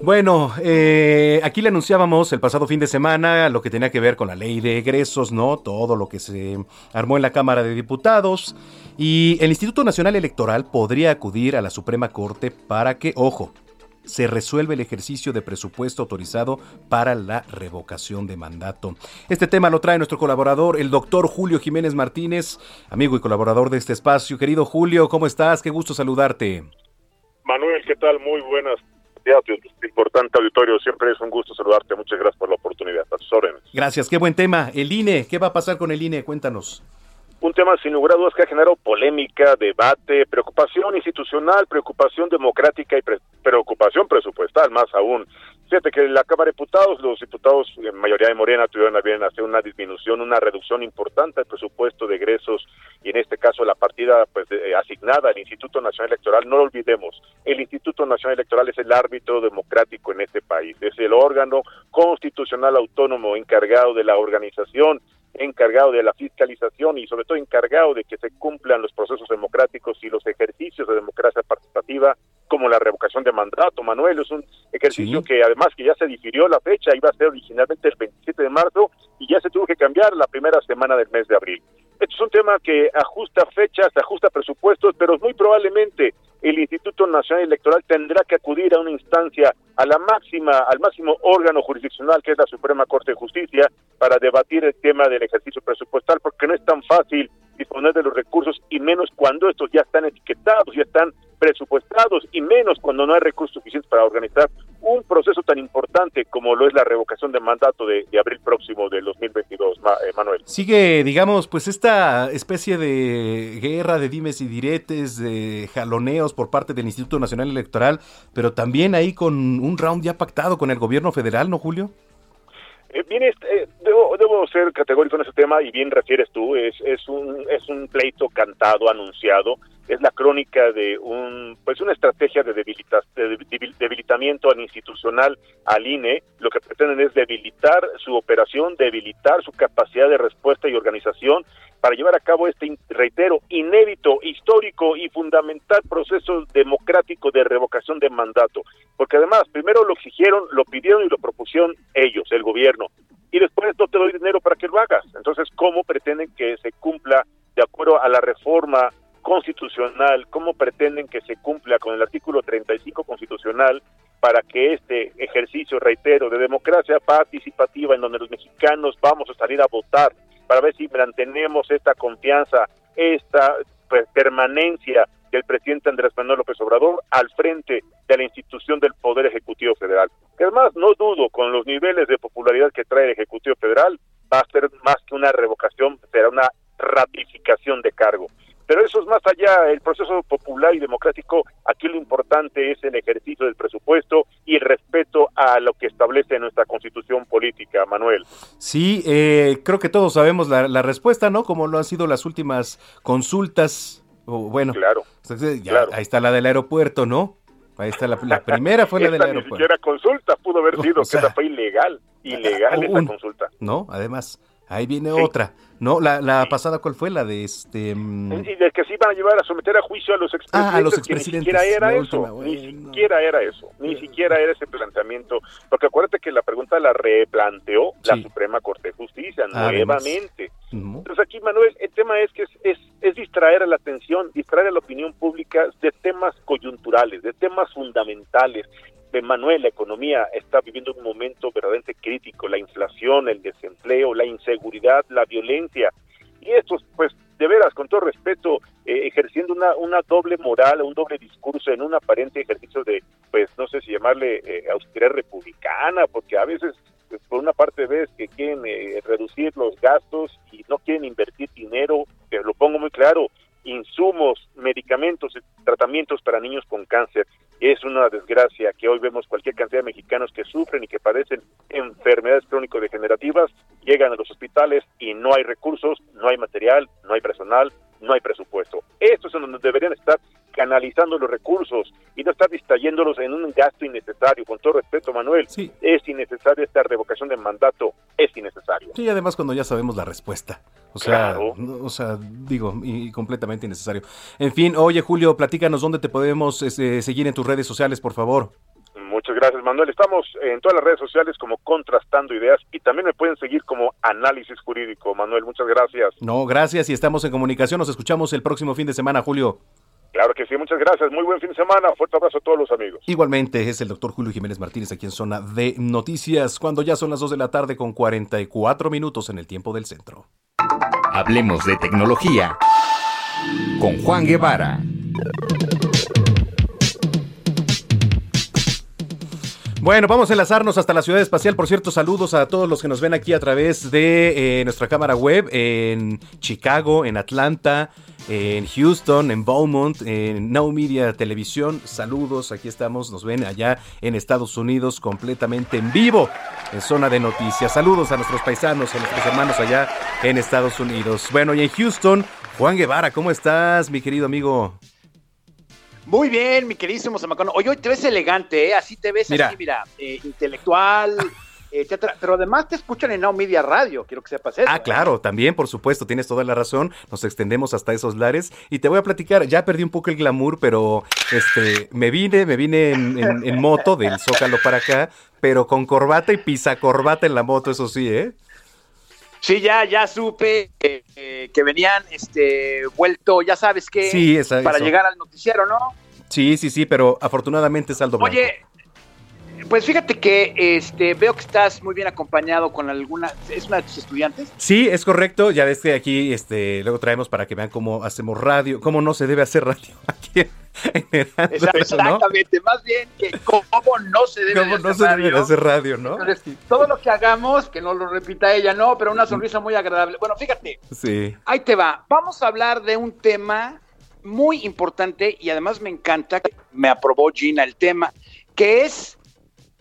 Bueno, eh, aquí le anunciábamos el pasado fin de semana lo que tenía que ver con la ley de egresos, ¿no? Todo lo que se armó en la Cámara de Diputados. Y el Instituto Nacional Electoral podría acudir a la Suprema Corte para que, ojo, se resuelva el ejercicio de presupuesto autorizado para la revocación de mandato. Este tema lo trae nuestro colaborador, el doctor Julio Jiménez Martínez, amigo y colaborador de este espacio. Querido Julio, ¿cómo estás? Qué gusto saludarte. Manuel, ¿qué tal? Muy buenas importante auditorio. Siempre es un gusto saludarte. Muchas gracias por la oportunidad. A órdenes. Gracias, qué buen tema. El INE, ¿qué va a pasar con el INE? Cuéntanos. Un tema sin lugar a dudas que ha generado polémica, debate, preocupación institucional, preocupación democrática y pre preocupación presupuestal, más aún. Fíjate que la Cámara de Diputados, los diputados, en mayoría de Morena, tuvieron a bien hacer una disminución, una reducción importante del presupuesto de egresos y en este caso la partida pues de, asignada al Instituto Nacional Electoral. No lo olvidemos, el Instituto Nacional Electoral es el árbitro democrático en este país, es el órgano constitucional autónomo encargado de la organización encargado de la fiscalización y sobre todo encargado de que se cumplan los procesos democráticos y los ejercicios de democracia participativa como la revocación de mandato. Manuel, es un ejercicio que además que ya se difirió la fecha, iba a ser originalmente el 27 de marzo y ya se tuvo que cambiar la primera semana del mes de abril. Este es un tema que ajusta fechas, ajusta presupuestos, pero muy probablemente el Instituto Nacional Electoral tendrá que acudir a una instancia, a la máxima, al máximo órgano jurisdiccional que es la Suprema Corte de Justicia, para debatir el tema del ejercicio presupuestal, porque no es tan fácil disponer de los recursos y menos cuando estos ya están etiquetados, ya están presupuestados y menos cuando no hay recursos suficientes para organizar un proceso tan importante como lo es la revocación de mandato de, de abril próximo del 2022, Ma, eh, Manuel. Sigue, digamos, pues esta especie de guerra de dimes y diretes, de jaloneos por parte del Instituto Nacional Electoral, pero también ahí con un round ya pactado con el gobierno federal, ¿no, Julio? Eh, bien, eh, debo, debo ser categórico en ese tema y bien refieres tú, es, es, un, es un pleito cantado, anunciado, es la crónica de un pues una estrategia de, debilita, de debilitamiento al institucional al INE, lo que pretenden es debilitar su operación, debilitar su capacidad de respuesta y organización para llevar a cabo este, reitero, inédito, histórico y fundamental proceso democrático de revocación de mandato. Porque además, primero lo exigieron, lo pidieron y lo propusieron ellos, el gobierno. Y después no te doy dinero para que lo hagas. Entonces, ¿cómo pretenden que se cumpla de acuerdo a la reforma constitucional? ¿Cómo pretenden que se cumpla con el artículo 35 constitucional para que este ejercicio, reitero, de democracia participativa en donde los mexicanos vamos a salir a votar para ver si mantenemos esta confianza, esta pues, permanencia del presidente Andrés Manuel López Obrador al frente de la institución del Poder Ejecutivo Federal. Que además, no dudo, con los niveles de popularidad que trae el Ejecutivo Federal, va a ser más que una revocación, será una ratificación de cargo. Pero eso es más allá, el proceso popular y democrático, aquí lo importante es el ejercicio del presupuesto y el respeto a lo que establece nuestra constitución política, Manuel. Sí, eh, creo que todos sabemos la, la, respuesta, ¿no? Como lo han sido las últimas consultas, o bueno, claro, ya, claro. ahí está la del aeropuerto, ¿no? Ahí está la, la primera fue la del aeropuerto. Ni siquiera consulta pudo haber sido, o sea, que esa fue ilegal, ilegal un, esa consulta. No, además, ahí viene sí. otra. No, la, la sí. pasada, ¿cuál fue? La de este. Um... Y de que se iban a llevar a someter a juicio a los expresidentes. Ah, a los expresidentes. ni siquiera era eso. Bueno. Ni siquiera era eso. Ni siquiera era ese planteamiento. Porque acuérdate que la pregunta la replanteó sí. la Suprema Corte de Justicia ah, nuevamente. Entonces aquí, Manuel, el tema es que es, es, es distraer a la atención, distraer a la opinión pública de temas coyunturales, de temas fundamentales, Manuel, la economía está viviendo un momento verdaderamente crítico, la inflación, el desempleo, la inseguridad, la violencia. Y estos, pues, de veras, con todo respeto, eh, ejerciendo una, una doble moral, un doble discurso en un aparente ejercicio de, pues, no sé si llamarle eh, republicana, porque a veces, pues, por una parte ves que quieren eh, reducir los gastos y no quieren invertir dinero, que lo pongo muy claro, insumos, medicamentos, tratamientos para niños con cáncer. Es una desgracia que hoy vemos cualquier cantidad de mexicanos que sufren y que padecen enfermedades crónico-degenerativas, llegan a los hospitales y no hay recursos, no hay material, no hay personal, no hay presupuesto. Esto es donde deberían estar canalizando los recursos y no estar distrayéndolos en un gasto innecesario. Con todo respeto, Manuel, sí. es innecesaria esta revocación de mandato, es innecesario. Sí, además cuando ya sabemos la respuesta. O sea, claro. o sea, digo, y completamente innecesario. En fin, oye Julio, platícanos dónde te podemos este, seguir en tus redes sociales, por favor. Muchas gracias, Manuel. Estamos en todas las redes sociales como Contrastando Ideas y también me pueden seguir como Análisis Jurídico. Manuel, muchas gracias. No, gracias y estamos en comunicación. Nos escuchamos el próximo fin de semana, Julio. Claro que sí, muchas gracias. Muy buen fin de semana. Fuerte abrazo a todos los amigos. Igualmente es el doctor Julio Jiménez Martínez aquí en Zona de Noticias, cuando ya son las 2 de la tarde con 44 minutos en el tiempo del centro. Hablemos de tecnología con Juan Guevara. Bueno, vamos a enlazarnos hasta la ciudad espacial. Por cierto, saludos a todos los que nos ven aquí a través de eh, nuestra cámara web en Chicago, en Atlanta, en Houston, en Beaumont, en Now Media Televisión. Saludos, aquí estamos, nos ven allá en Estados Unidos completamente en vivo, en zona de noticias. Saludos a nuestros paisanos, a nuestros hermanos allá en Estados Unidos. Bueno, y en Houston, Juan Guevara, ¿cómo estás, mi querido amigo? Muy bien, mi queridísimo Samacón. Oye, hoy te ves elegante, ¿eh? Así te ves Mira. así, mira, eh, intelectual, etcétera. Pero además te escuchan en Now Media Radio, quiero que sepas eso. Ah, ¿eh? claro, también, por supuesto, tienes toda la razón. Nos extendemos hasta esos lares. Y te voy a platicar, ya perdí un poco el glamour, pero este, me vine, me vine en, en- en moto del Zócalo para acá, pero con corbata y pisa corbata en la moto, eso sí, ¿eh? Sí, ya, ya supe eh, eh, que venían este vuelto, ya sabes qué, Sí, para eso. llegar al noticiero, ¿no? Sí, sí, sí, pero afortunadamente saldo blanco. Oye, pues fíjate que este veo que estás muy bien acompañado con alguna, es una de tus estudiantes. Sí, es correcto. Ya ves que aquí este, luego traemos para que vean cómo hacemos radio, cómo no se debe hacer radio aquí en Heraldo, Exacto, ¿no? Exactamente, más bien que cómo no se debe Cómo de no hacer se debe de radio. hacer radio, ¿no? Entonces, todo lo que hagamos, que no lo repita ella, no, pero una sonrisa muy agradable. Bueno, fíjate, Sí. ahí te va. Vamos a hablar de un tema muy importante y además me encanta que me aprobó Gina el tema, que es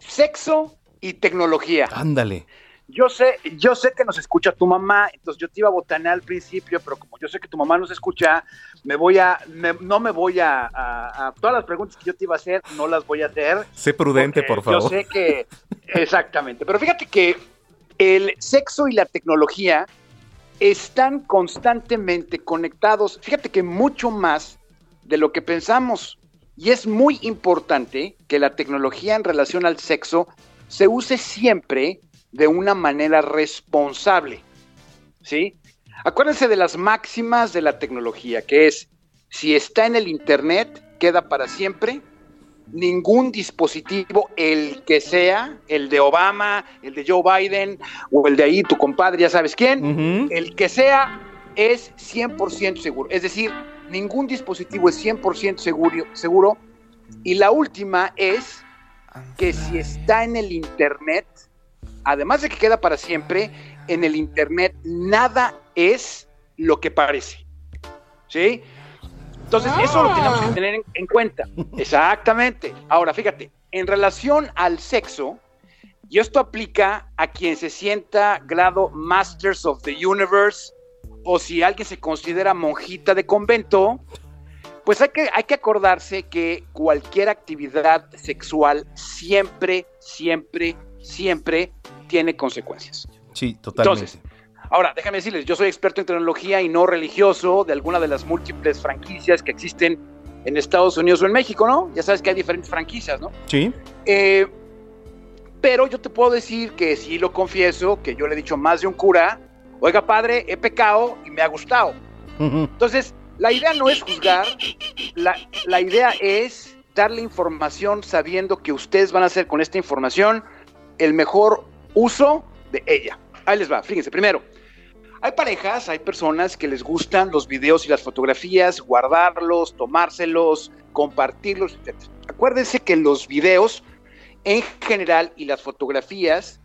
sexo y tecnología. Ándale. Yo sé, yo sé que nos escucha tu mamá, entonces yo te iba a botanear al principio, pero como yo sé que tu mamá nos escucha, me voy a, me- no me voy a, a- a- todas las preguntas que yo te iba a hacer, no las voy a hacer. Sé prudente, por favor. Yo sé que, exactamente, pero fíjate que el sexo y la tecnología están constantemente conectados, fíjate que mucho más de lo que pensamos. Y es muy importante que la tecnología en relación al sexo se use siempre de una manera responsable. ¿Sí? Acuérdense de las máximas de la tecnología, que es, si está en el Internet, queda para siempre. Ningún dispositivo, el que sea, el de Obama, el de Joe Biden o el de ahí, tu compadre, ya sabes quién, el que sea es 100% seguro. Es decir, ningún dispositivo es 100% seguro, seguro. Y la última es que si está en el Internet, además de que queda para siempre, en el Internet nada es lo que parece. ¿Sí? Entonces, eso lo tenemos que tener en, en cuenta. Exactamente. Ahora, fíjate, en relación al sexo, y esto aplica a quien se sienta grado Masters of the Universe, o si alguien se considera monjita de convento, pues hay que, hay que acordarse que cualquier actividad sexual siempre, siempre, siempre tiene consecuencias. Sí, totalmente. Entonces, ahora, déjame decirles, yo soy experto en tecnología y no religioso de alguna de las múltiples franquicias que existen en Estados Unidos o en México, ¿no? Ya sabes que hay diferentes franquicias, ¿no? sí. Eh, pero yo te puedo decir que sí lo confieso, que yo le he dicho más de un cura, oiga padre, he pecado y me ha gustado. Entonces, la idea no es juzgar, la, la idea es darle información sabiendo que ustedes van a hacer con esta información el mejor uso de ella. Ahí les va, fíjense, primero, hay parejas, hay personas que les gustan los videos y las fotografías, guardarlos, tomárselos, compartirlos, etc. Acuérdense que los videos en general y las fotografías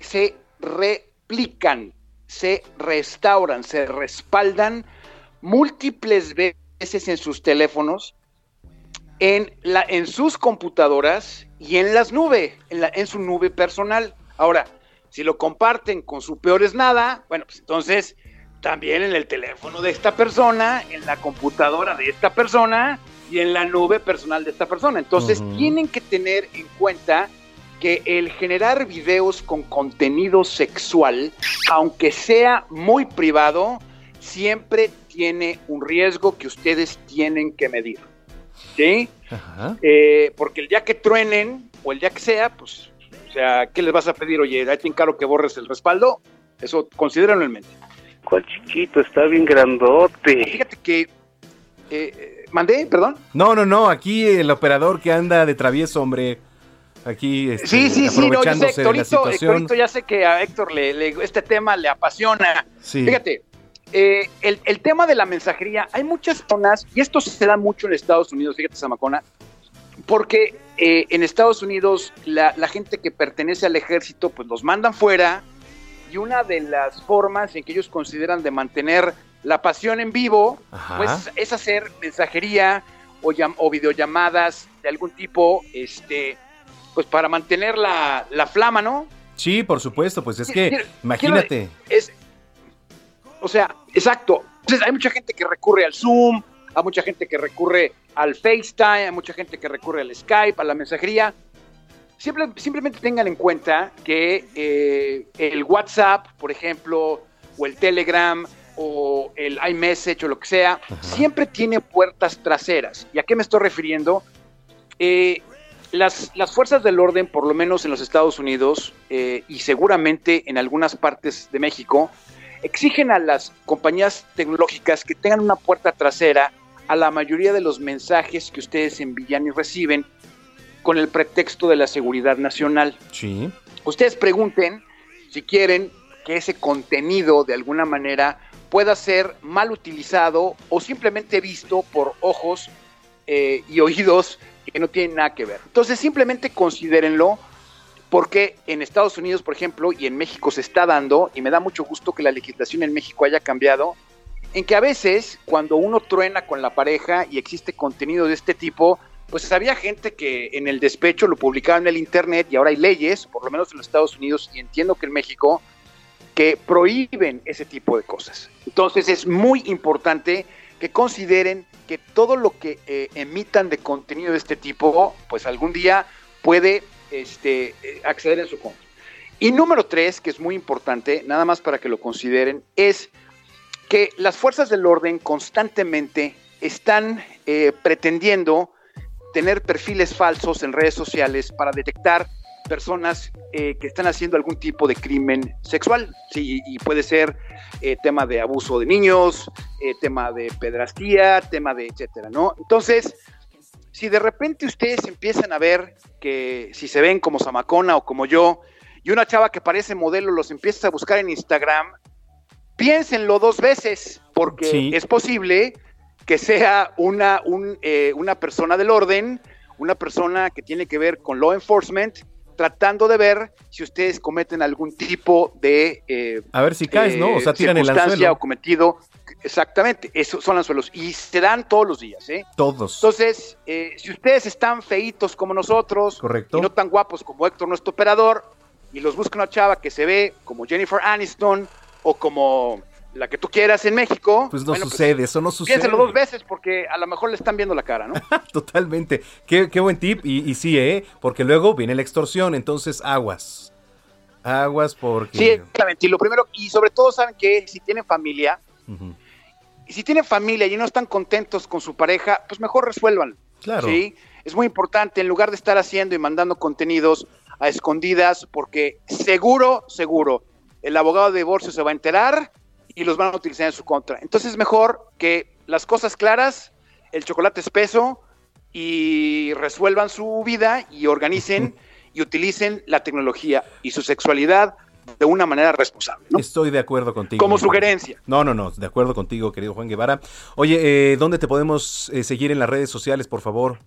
se replican, se restauran, se respaldan múltiples veces en sus teléfonos, en, la, en sus computadoras y en las nubes, en, la, en su nube personal. Ahora, si lo comparten con su peor es nada, bueno, pues entonces también en el teléfono de esta persona, en la computadora de esta persona y en la nube personal de esta persona. Entonces tienen que tener en cuenta que el generar videos con contenido sexual, aunque sea muy privado, siempre tiene un riesgo que ustedes tienen que medir. ¿Sí? Ajá. Eh, porque el día que truenen, o el día que sea, pues, o sea, ¿qué les vas a pedir? Oye, ahí te encargo que borres el respaldo. Eso considérenlo en mente. ¿Cuál chiquito? Está bien grandote. Fíjate que. eh, eh, ¿Mandé? ¿Perdón? No, no, no, aquí el operador que anda de travieso, hombre. Aquí este, Sí, sí, sí, no, yo sé, Héctorito. Héctorito, ya sé que a Héctor le, le- este tema le apasiona. Sí. Fíjate, eh, el, el tema de la mensajería, hay muchas zonas, y esto se da mucho en Estados Unidos, fíjate, Samacona, porque eh, en Estados Unidos la, la gente que pertenece al ejército pues los mandan fuera y una de las formas en que ellos consideran de mantener la pasión en vivo Ajá. pues es hacer mensajería o, llam- o videollamadas de algún tipo este pues para mantener la, la flama, ¿no? Sí, por supuesto, pues es que, Quiero- imagínate. Es, o sea, exacto. Entonces hay mucha gente que recurre al Zoom, hay mucha gente que recurre al FaceTime, hay mucha gente que recurre al Skype, a la mensajería. Simple- simplemente tengan en cuenta que eh, el WhatsApp, por ejemplo, o el Telegram, o el iMessage, o lo que sea, siempre tiene puertas traseras. ¿Y a qué me estoy refiriendo? Eh, las, las fuerzas del orden, por lo menos en los Estados Unidos eh, y seguramente en algunas partes de México, exigen a las compañías tecnológicas que tengan una puerta trasera a la mayoría de los mensajes que ustedes envían y reciben con el pretexto de la seguridad nacional. Sí. Ustedes pregunten si quieren que ese contenido de alguna manera pueda ser mal utilizado o simplemente visto por ojos eh, y oídos que no tienen nada que ver. Entonces simplemente considérenlo porque en Estados Unidos, por ejemplo, y en México se está dando, y me da mucho gusto que la legislación en México haya cambiado, en que a veces cuando uno truena con la pareja y existe contenido de este tipo, pues había gente que en el despecho lo publicaba en el Internet y ahora hay leyes, por lo menos en los Estados Unidos y entiendo que en México, que prohíben ese tipo de cosas. Entonces es muy importante que consideren que todo lo que eh, emitan de contenido de este tipo, pues algún día puede este, eh, acceder en su contra. Y número tres, que es muy importante, nada más para que lo consideren, es que las fuerzas del orden constantemente están eh, pretendiendo tener perfiles falsos en redes sociales para detectar personas eh, que están haciendo algún tipo de crimen sexual. Sí, y puede ser eh, tema de abuso de niños, eh, tema de pedrastía, tema de etcétera, ¿no? Entonces, si de repente ustedes empiezan a ver que si se ven como Zamacona o como yo, y una chava que parece modelo los empieza a buscar en Instagram, piénsenlo dos veces, porque Sí. es posible que sea una, un, eh, una persona del orden, una persona que tiene que ver con law enforcement, tratando de ver si ustedes cometen algún tipo de... eh, A ver si caes, ¿no? O sea, eh, tiran el circunstancia anzuelo. o cometido. Exactamente, esos son anzuelos. Y se dan todos los días, ¿eh? Todos. Entonces, eh, si ustedes están feitos como nosotros, Correcto. y no tan guapos como Héctor, nuestro operador, y los busca una chava que se ve como Jennifer Aniston o como la que tú quieras en México, Pues no bueno, sucede, eso no sucede. piénselo dos veces porque a lo mejor le están viendo la cara, ¿no? Totalmente. Qué, qué buen tip. Y, y sí, ¿eh? Porque luego viene la extorsión, entonces aguas. Aguas porque... Sí, exactamente. Y lo primero, y sobre todo saben que si tienen familia, y si tienen familia y no están contentos con su pareja, pues mejor resuelvan. Claro. ¿sí? Es muy importante, en lugar de estar haciendo y mandando contenidos a escondidas, porque seguro, seguro, el abogado de divorcio se va a enterar y los van a utilizar en su contra. Entonces es mejor que las cosas claras, el chocolate espeso y resuelvan su vida y organicen y utilicen la tecnología y su sexualidad de una manera responsable. ¿no? Estoy de acuerdo contigo. Como sugerencia. No, no, no, de acuerdo contigo, querido Juan Guevara. Oye, eh, ¿dónde te podemos eh, seguir en las redes sociales, por favor?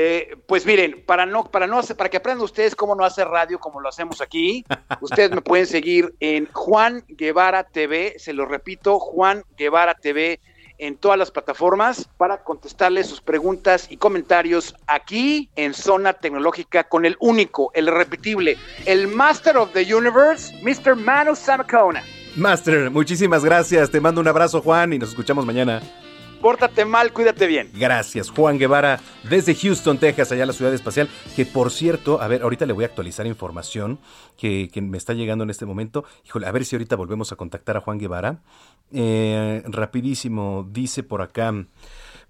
Eh, pues miren, para no, para no hacer- para que aprendan ustedes cómo no hacer radio como lo hacemos aquí, ustedes me pueden seguir en Juan Guevara TV, se lo repito, Juan Guevara TV en todas las plataformas para contestarles sus preguntas y comentarios aquí en Zona Tecnológica con el único, el repetible, el Master of the Universe, Mr. Manu Samacona. Master, muchísimas gracias. Te mando un abrazo, Juan, y nos escuchamos mañana. Pórtate mal, cuídate bien. Gracias, Juan Guevara, desde Houston, Texas, allá la ciudad espacial. Que por cierto, a ver, ahorita le voy a actualizar información que, me está llegando en este momento. Híjole, a ver si ahorita volvemos a contactar a Juan Guevara. Eh, rapidísimo, dice por acá: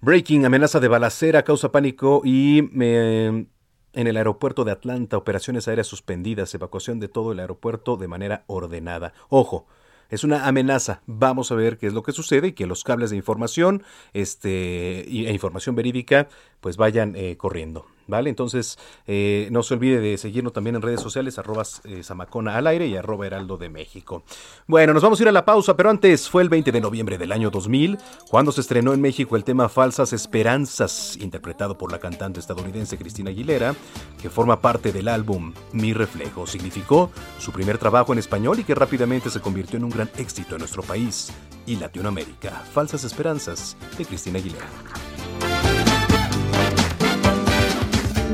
Breaking, amenaza de balacera, causa pánico y me. En el aeropuerto de Atlanta, operaciones aéreas suspendidas, evacuación de todo el aeropuerto de manera ordenada. Ojo, es una amenaza. Vamos a ver qué es lo que sucede y que los cables de información este, e información verídica pues vayan eh, corriendo. ¿Vale? Entonces, eh, no se olvide de seguirnos también en redes sociales, arroba eh, Zamacona al aire y arroba Heraldo de México. Bueno, nos vamos a ir a la pausa, pero antes fue el 20 de noviembre del año 2000, cuando se estrenó en México el tema Falsas Esperanzas, interpretado por la cantante estadounidense Cristina Aguilera, que forma parte del álbum Mi Reflejo. Significó su primer trabajo en español y que rápidamente se convirtió en un gran éxito en nuestro país y Latinoamérica. Falsas Esperanzas de Cristina Aguilera.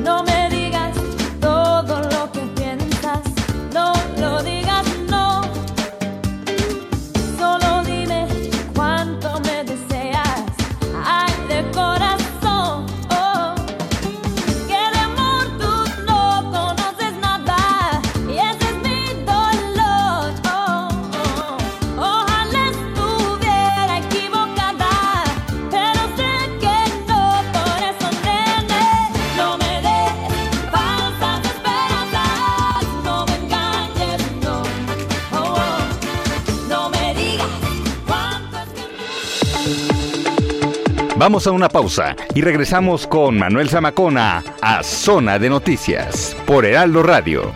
No me Vamos a una pausa y regresamos con Manuel Zamacona a Zona de Noticias por Heraldo Radio.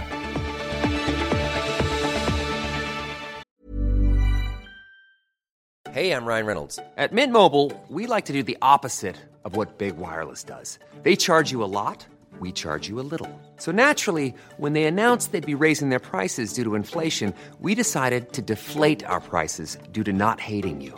Hey, I'm Ryan Reynolds. At Mint Mobile, we like to do the opposite of what Big Wireless does. They charge you a lot, we charge you a little. So naturally, when they announced they'd be raising their prices due to inflation, we decided to deflate our prices due to not hating you.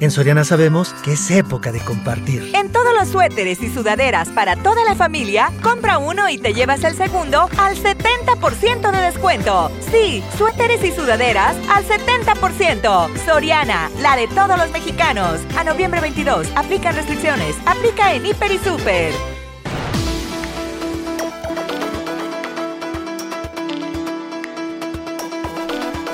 En Soriana sabemos que es época de compartir. En todos los suéteres y sudaderas para toda la familia, compra uno y te llevas el segundo al 70% de descuento. Sí, suéteres y sudaderas al 70%. Soriana, la de todos los mexicanos. A noviembre 22, aplica restricciones. Aplica en Hiper y Super.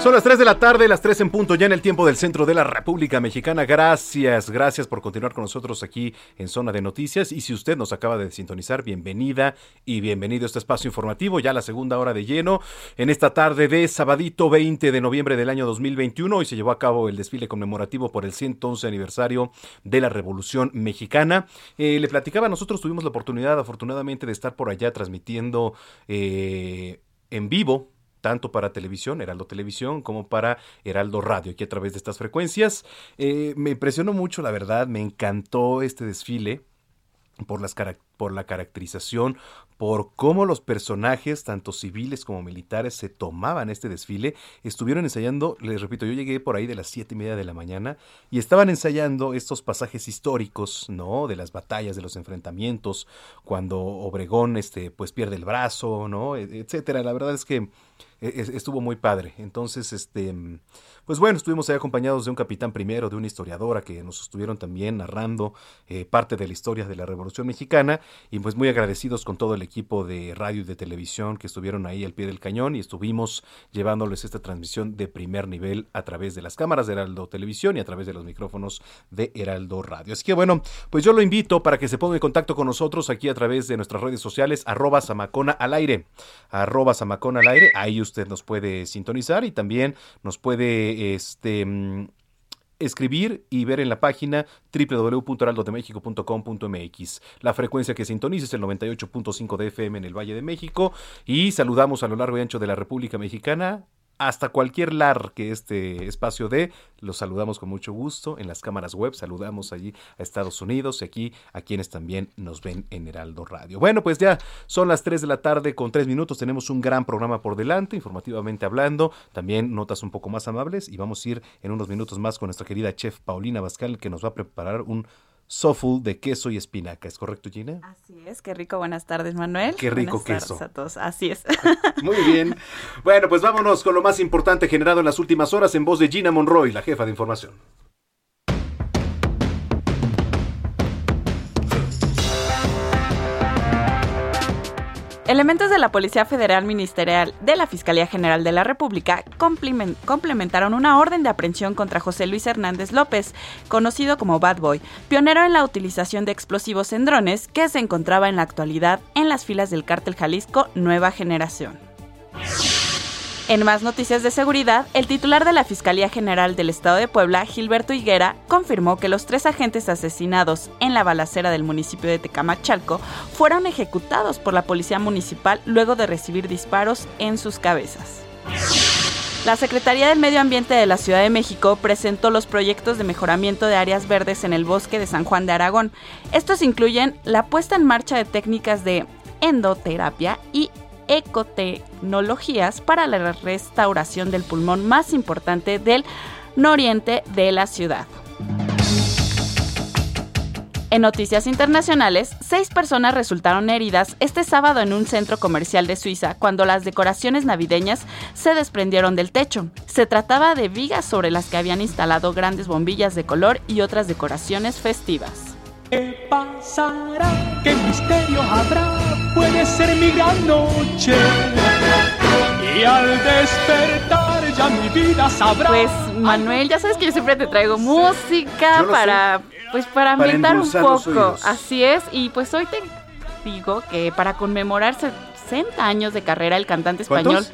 Son las 3 de la tarde, las 3 en punto ya en el tiempo del centro de la República Mexicana. Gracias, gracias por continuar con nosotros aquí en Zona de Noticias. Y si usted nos acaba de sintonizar, bienvenida y bienvenido a este espacio informativo, ya la segunda hora de lleno. En esta tarde de sabadito 20 de noviembre del año 2021, hoy se llevó a cabo el desfile conmemorativo por el 111 aniversario de la Revolución Mexicana. Eh, le platicaba, nosotros tuvimos la oportunidad, afortunadamente, de estar por allá transmitiendo eh, en vivo tanto para televisión, Heraldo Televisión, como para Heraldo Radio, aquí a través de estas frecuencias. Eh, me impresionó mucho, la verdad, me encantó este desfile por, las por la caracterización, por cómo los personajes, tanto civiles como militares, se tomaban este desfile. Estuvieron ensayando, les repito, yo llegué por ahí de las siete y media de la mañana y estaban ensayando estos pasajes históricos, ¿no? De las batallas, de los enfrentamientos, cuando Obregón, este, pues pierde el brazo, ¿no? E-, etcétera. La verdad es que estuvo muy padre. Entonces, este, pues bueno, estuvimos ahí acompañados de un capitán primero, de una historiadora que nos estuvieron también narrando eh, parte de la historia de la Revolución Mexicana y pues muy agradecidos con todo el equipo de radio y de televisión que estuvieron ahí al pie del cañón y estuvimos llevándoles esta transmisión de primer nivel a través de las cámaras de Heraldo Televisión y a través de los micrófonos de Heraldo Radio. Así que bueno, pues yo lo invito para que se ponga en contacto con nosotros aquí a través de nuestras redes sociales, arroba Samacona al aire, arroba Samacona al aire, ahí usted nos puede sintonizar y también nos puede este escribir y ver en la página www.heraldodemexico.com.mx. La frecuencia que sintoniza es el 98.5 de FM en el Valle de México y saludamos a lo largo y ancho de la República Mexicana hasta cualquier lar que este espacio dé, los saludamos con mucho gusto en las cámaras web, saludamos allí a Estados Unidos y aquí a quienes también nos ven en Heraldo Radio. Bueno, pues ya son las 3 de la tarde con 3 minutos, tenemos un gran programa por delante, informativamente hablando, también notas un poco más amables y vamos a ir en unos minutos más con nuestra querida chef Paulina Bascal que nos va a preparar un soful de queso y espinaca. ¿Es correcto, Gina? Así es, qué rico. Buenas tardes, Manuel. Qué rico Buenas queso. tardes a todos. Así es. Muy bien. Bueno, pues vámonos con lo más importante generado en las últimas horas en voz de Gina Monroy, la jefa de información. Elementos de la Policía Federal Ministerial de la Fiscalía General de la República complementaron una orden de aprehensión contra José Luis Hernández López, conocido como Bad Boy, pionero en la utilización de explosivos en drones que se encontraba en la actualidad en las filas del cártel Jalisco Nueva Generación. En más noticias de seguridad, el titular de la Fiscalía General del Estado de Puebla, Gilberto Higuera, confirmó que los tres agentes asesinados en la balacera del municipio de Tecamachalco fueron ejecutados por la Policía Municipal luego de recibir disparos en sus cabezas. La Secretaría del Medio Ambiente de la Ciudad de México presentó los proyectos de mejoramiento de áreas verdes en el bosque de San Juan de Aragón. Estos incluyen la puesta en marcha de técnicas de endoterapia y ecotecnologías para la restauración del pulmón más importante del noriente de la ciudad. En noticias internacionales, seis personas resultaron heridas este sábado en un centro comercial de Suiza cuando las decoraciones navideñas se desprendieron del techo. Se trataba de vigas sobre las que habían instalado grandes bombillas de color y otras decoraciones festivas. ¿Qué pasará? ¿Qué misterio habrá? Puede ser mi gran noche. Y al despertar ya mi vida sabrá. Pues Manuel, ya sabes que yo siempre te traigo música para pues para Para ambientar un poco. Así es, y pues hoy te digo que para conmemorar 60 años de carrera el cantante español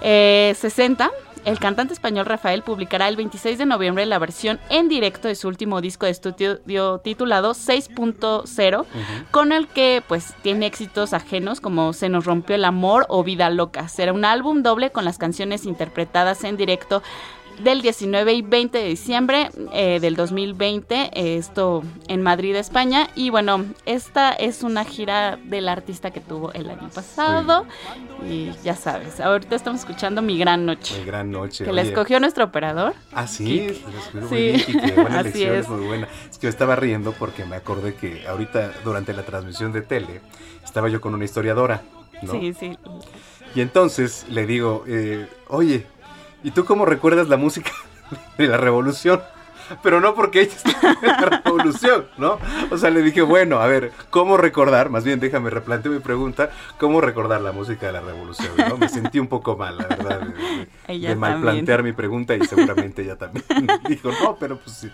eh, 60 el cantante español Rafael publicará el 26 de noviembre la versión en directo de su último disco de estudio titulado 6.0, con el que pues tiene éxitos ajenos como Se nos rompió el amor o Vida loca. Será un álbum doble con las canciones interpretadas en directo del 19 y 20 de diciembre eh, del 2020, eh, esto en Madrid, España. Y bueno, esta es una gira del artista que tuvo el año pasado. Y ya sabes, ahorita estamos escuchando Mi Gran Noche. Qué gran noche. Que la oye. escogió nuestro operador. Ah, sí, escribió Sí. bien, Buena Así es. es muy buena. Es que yo estaba riendo porque me acordé que ahorita, durante la transmisión de tele, estaba yo con una historiadora, ¿no? Sí, sí. Y entonces le digo, eh, oye, ¿y tú cómo recuerdas la música de la revolución? Pero no porque ella está en la revolución, ¿no? O sea, le dije, bueno, a ver, ¿cómo recordar? Más bien, déjame replanteo mi pregunta, ¿cómo recordar la música de la revolución? ¿no? Me sentí un poco mal, la verdad, de, de- Ella de mal plantear mi pregunta y seguramente ella también dijo, no, pero pues sí,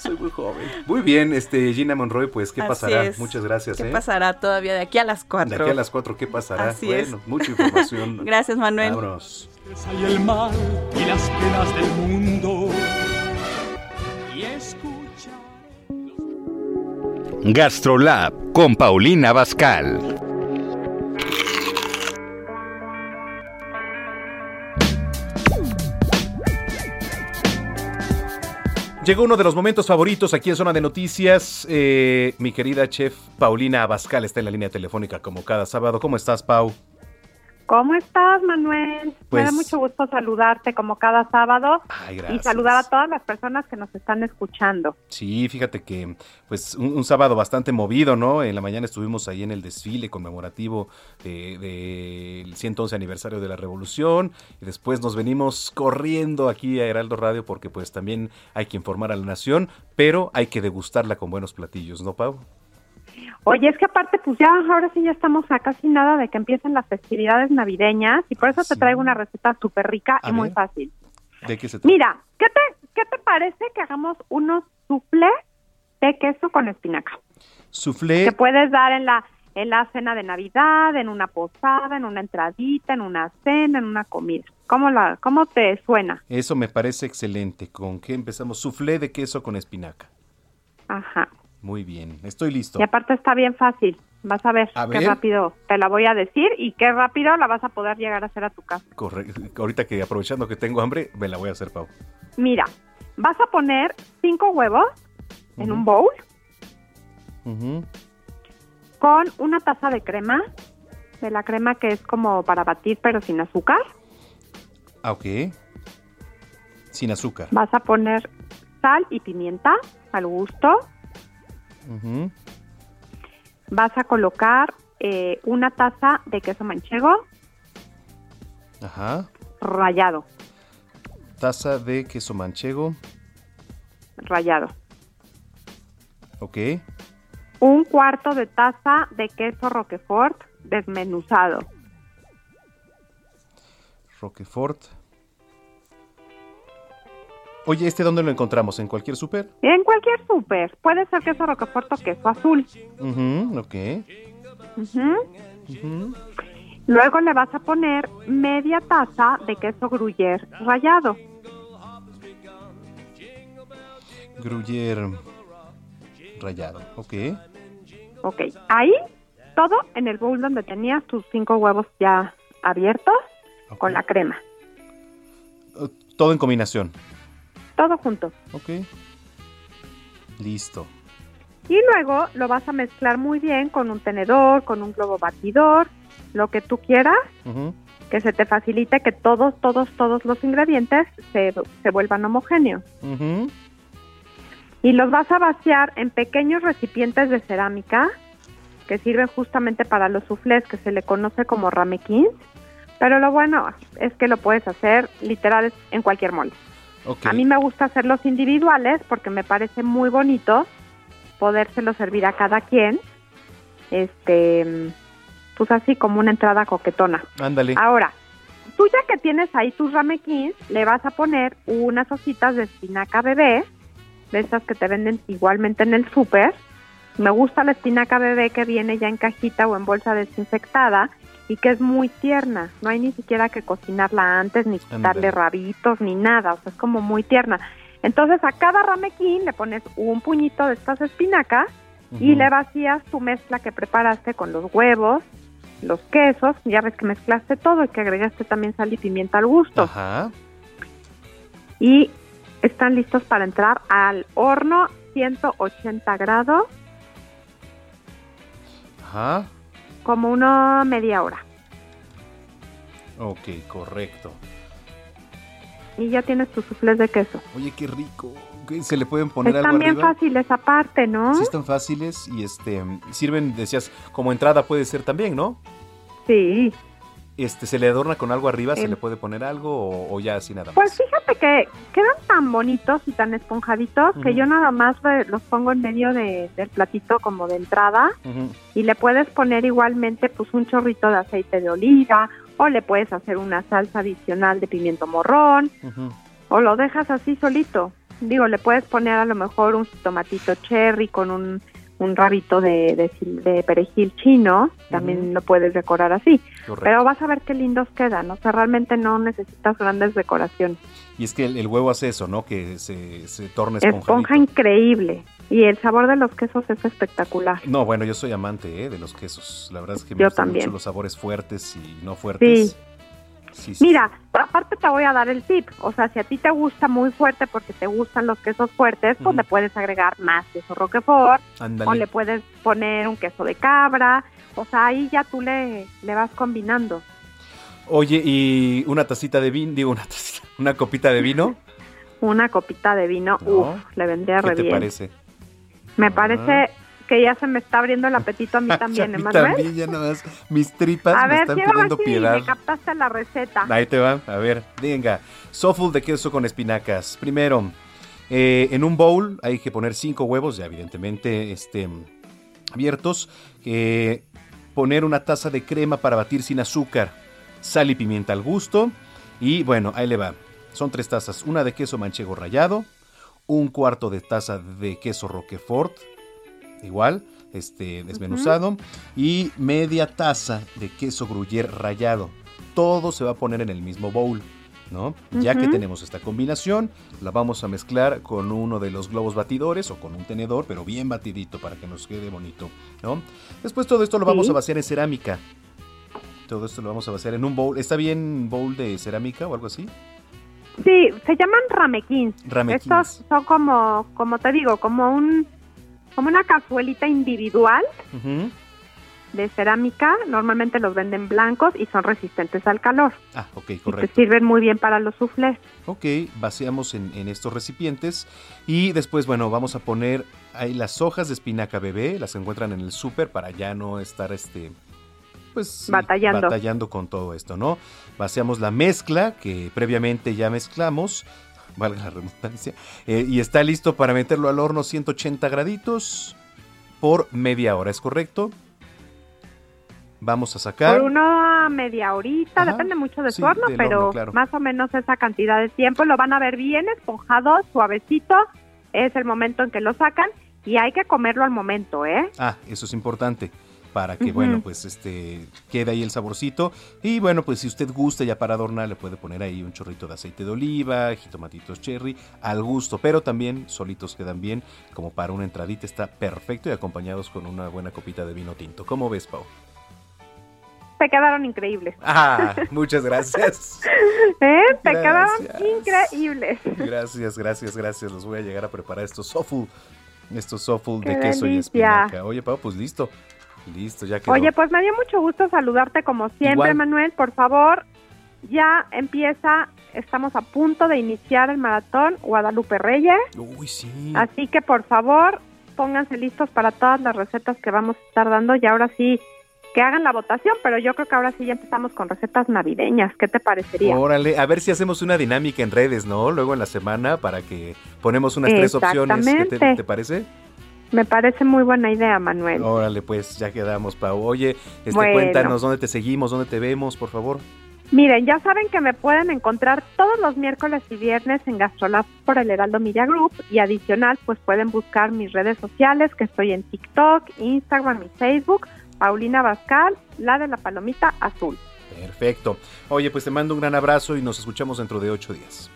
soy muy joven. Muy bien, este Gina Monroy, pues, ¿qué Así pasará? es. Muchas gracias, ¿Qué ¿eh? pasará todavía de aquí a las 4? De aquí a las cuatro, ¿qué pasará? Así bueno, es. mucha información. Gracias, Manuel. Vámonos. Y el mal y las penas del mundo. Y escucha. Gastrolab con Paulina Bascal. Llegó uno de los momentos favoritos aquí en Zona de Noticias. Eh, mi querida chef Paulina Abascal está en la línea telefónica como cada sábado. ¿Cómo estás, Pau? ¿Cómo estás, Manuel? Pues- Me da mucho gusto saludarte como cada sábado Ay, y saludar a todas las personas que nos están escuchando. Sí, fíjate que pues un, un sábado bastante movido, ¿no? En la mañana estuvimos ahí en el desfile conmemorativo del de, del 111 aniversario de la Revolución y después nos venimos corriendo aquí a Heraldo Radio porque pues también hay que informar a la nación, pero hay que degustarla con buenos platillos, ¿no, Pau? Oye, es que aparte, pues ya ahora sí ya estamos a casi nada de que empiecen las festividades navideñas y por eso te traigo una receta súper rica A y muy fácil. ¿De qué se trata? Mira, ¿qué te, ¿qué te parece que hagamos unos soufflé de queso con espinaca? Soufflé. Que puedes dar en la en la cena de Navidad, en una posada, en una entradita, en una cena, en una comida. ¿Cómo la cómo te suena? Eso me parece excelente. ¿Con qué empezamos? Soufflé de queso con espinaca. Ajá. Muy bien, estoy listo. Y aparte está bien fácil. Vas a ver A qué ver. rápido te la voy a decir y qué rápido la vas a poder llegar a hacer a tu casa. Corre- Ahorita que aprovechando que tengo hambre, me la voy a hacer, Pau. Mira, vas a poner cinco huevos en un bowl con una taza de crema, de la crema que es como para batir pero sin azúcar. Ah, ok. Sin azúcar. Vas a poner sal y pimienta al gusto. Vas a colocar eh, una taza de queso manchego Ajá. rallado, Taza de queso manchego. rallado. Ok. Un cuarto de taza de queso roquefort desmenuzado. Roquefort. Oye, ¿este dónde lo encontramos? ¿En cualquier súper? En cualquier súper. Puede ser queso roquefort o queso azul. Ujú, ok. Ujú. Luego le vas a poner media taza de queso gruyère rallado. Gruyère rallado, ok. Ok, ahí todo en el bowl donde tenías tus cinco huevos ya abiertos con la crema. Todo en combinación. Todo junto. Ok. Listo. Y luego lo vas a mezclar muy bien con un tenedor, con un globo batidor, lo que tú quieras, que se te facilite que todos, todos, todos los ingredientes se, se vuelvan homogéneos. Y los vas a vaciar en pequeños recipientes de cerámica que sirven justamente para los soufflés, que se le conoce como ramequins. Pero lo bueno es que lo puedes hacer literal en cualquier molde. A mí me gusta hacerlos individuales porque me parece muy bonito podérselo servir a cada quien, este, pues así como una entrada coquetona. Ándale. Ahora, tú ya que tienes ahí tus ramequins, le vas a poner unas hojitas de espinaca bebé, de esas que te venden igualmente en el súper. Me gusta la espinaca bebé que viene ya en cajita o en bolsa desinfectada y que es muy tierna. No hay ni siquiera que cocinarla antes, ni quitarle rabitos, ni nada. O sea, es como muy tierna. Entonces a cada ramequín le pones un puñito de estas espinacas y le vacías tu mezcla que preparaste con los huevos, los quesos, ya ves que mezclaste todo y que agregaste también sal y pimienta al gusto. Ajá. Y están listos para entrar al horno 180 grados Ajá. como una media hora. Ok, correcto. Y ya tienes tus sufles de queso. Oye, qué rico. ¿Qué, ¿Se le pueden poner Están algo bien arriba? fáciles aparte, ¿no? Sí, están fáciles y este sirven, decías, como entrada puede ser también, ¿no? Sí. Este, ¿se le adorna con algo arriba? ¿Se le puede poner algo o, o ya así nada más? Pues fíjate que quedan tan bonitos y tan esponjaditos que yo nada más los pongo en medio de- del platito como de entrada y le puedes poner igualmente pues un chorrito de aceite de oliva o le puedes hacer una salsa adicional de pimiento morrón o lo dejas así solito. Digo, le puedes poner a lo mejor un tomatito cherry con un, un rabito de, de, perejil chino, también lo puedes decorar así. Correcto. Pero vas a ver qué lindos quedan, o sea, realmente no necesitas grandes decoraciones. Y es que el, el huevo hace eso, ¿no? Que se, se torna esponjadito. Esponja increíble y el sabor de los quesos es espectacular. No, bueno, yo soy amante ¿eh? de los quesos. La verdad es que me Yo gustan también. mucho los sabores fuertes y no fuertes. Sí, sí. Mira, aparte te voy a dar el tip, o sea, si a ti te gusta muy fuerte porque te gustan los quesos fuertes, pues le puedes agregar más queso roquefort o le puedes poner un queso de cabra, o sea, ahí ya tú le, le vas combinando. Oye, y una tacita de vino, digo, una tacita, una copita de vino. Una copita de vino, No. uff, le vendría ¿Qué re te bien. parece? Me parece que ya se me está abriendo el apetito a mí también, Emanuel. también, ya nada más. Mis tripas A me ver, están pidiendo si piedad. me captaste la receta. Ahí te va, a ver, venga. Soful de queso con espinacas. Primero, eh, en un bowl hay que poner cinco huevos, ya evidentemente este, abiertos. eh, poner una taza de crema para batir sin azúcar. Sal y pimienta al gusto. Y bueno, ahí le va. Son tres tazas. Una de queso manchego rallado. Un cuarto de taza de queso roquefort. Igual, este, desmenuzado. Y media taza de queso gruyère rallado. Todo se va a poner en el mismo bowl. ¿no? Ya que tenemos esta combinación, la vamos a mezclar con uno de los globos batidores o con un tenedor, pero bien batidito para que nos quede bonito, ¿no? Después todo esto lo vamos Sí. a vaciar en cerámica. Todo esto lo vamos a vaciar en un bowl. ¿Está bien bowl de cerámica o algo así? Sí, se llaman ramequins. Ramequins. Estos son como, como te digo, como un, como una cazuelita individual de cerámica. Normalmente los venden blancos y son resistentes al calor. Ah, ok, correcto. sirven muy bien para los soufflés. Ok, vaciamos en, en estos recipientes y después, bueno, vamos a poner ahí las hojas de espinaca bebé, las encuentran en el súper para ya no estar, este, pues, Batallando. batallando con todo esto, ¿no? Vaciamos la mezcla que previamente ya mezclamos, valga la redundancia, eh, y está listo para meterlo al horno 180 graditos por media hora, ¿es correcto? vamos a sacar. Por una media horita, depende mucho de sí, su horno, pero horno, claro. más o menos esa cantidad de tiempo. Lo van a ver bien esponjado, suavecito. Es el momento en que lo sacan y hay que comerlo al momento, ¿eh? Ah, eso es importante para que, bueno, pues este quede ahí el saborcito. Y bueno, pues si usted gusta ya para adornar, le puede poner ahí un chorrito de aceite de oliva, jitomatitos cherry, al gusto. Pero también solitos quedan bien, como para una entradita está perfecto y acompañados con una buena copita de vino tinto. ¿Cómo ves, Pau? Se quedaron increíbles. Ah, muchas gracias. ¿Eh? Se Gracias. quedaron increíbles. Gracias, gracias, gracias. Los voy a llegar a preparar estos soful, estos soful de ¡Qué queso y espinaca. Oye, Pau, pues listo. Listo, ya quedó. Oye, pues me dio mucho gusto saludarte como siempre, Igual. Manuel. Por favor, ya empieza, estamos a punto de iniciar el maratón Guadalupe Reyes. Uy, sí. Así que por favor, pónganse listos para todas las recetas que vamos a estar dando y ahora sí que hagan la votación, pero yo creo que ahora sí ya empezamos con recetas navideñas. ¿Qué te parecería? Órale, a ver si hacemos una dinámica en redes, ¿no? Luego en la semana para que ponemos unas tres opciones. ¿Qué te, te parece? Me parece muy buena idea, Manuel. Órale, pues ya quedamos, Pau. Oye, este, Bueno. cuéntanos dónde te seguimos, dónde te vemos, por favor. Miren, ya saben que me pueden encontrar todos los miércoles y viernes en Gastrolab por el Heraldo Media Group y adicional, pues pueden buscar mis redes sociales, que estoy en TikTok, Instagram y Facebook, Paulina Bascal, la de la palomita azul. Perfecto. Oye, pues te mando un gran abrazo y nos escuchamos dentro de ocho días.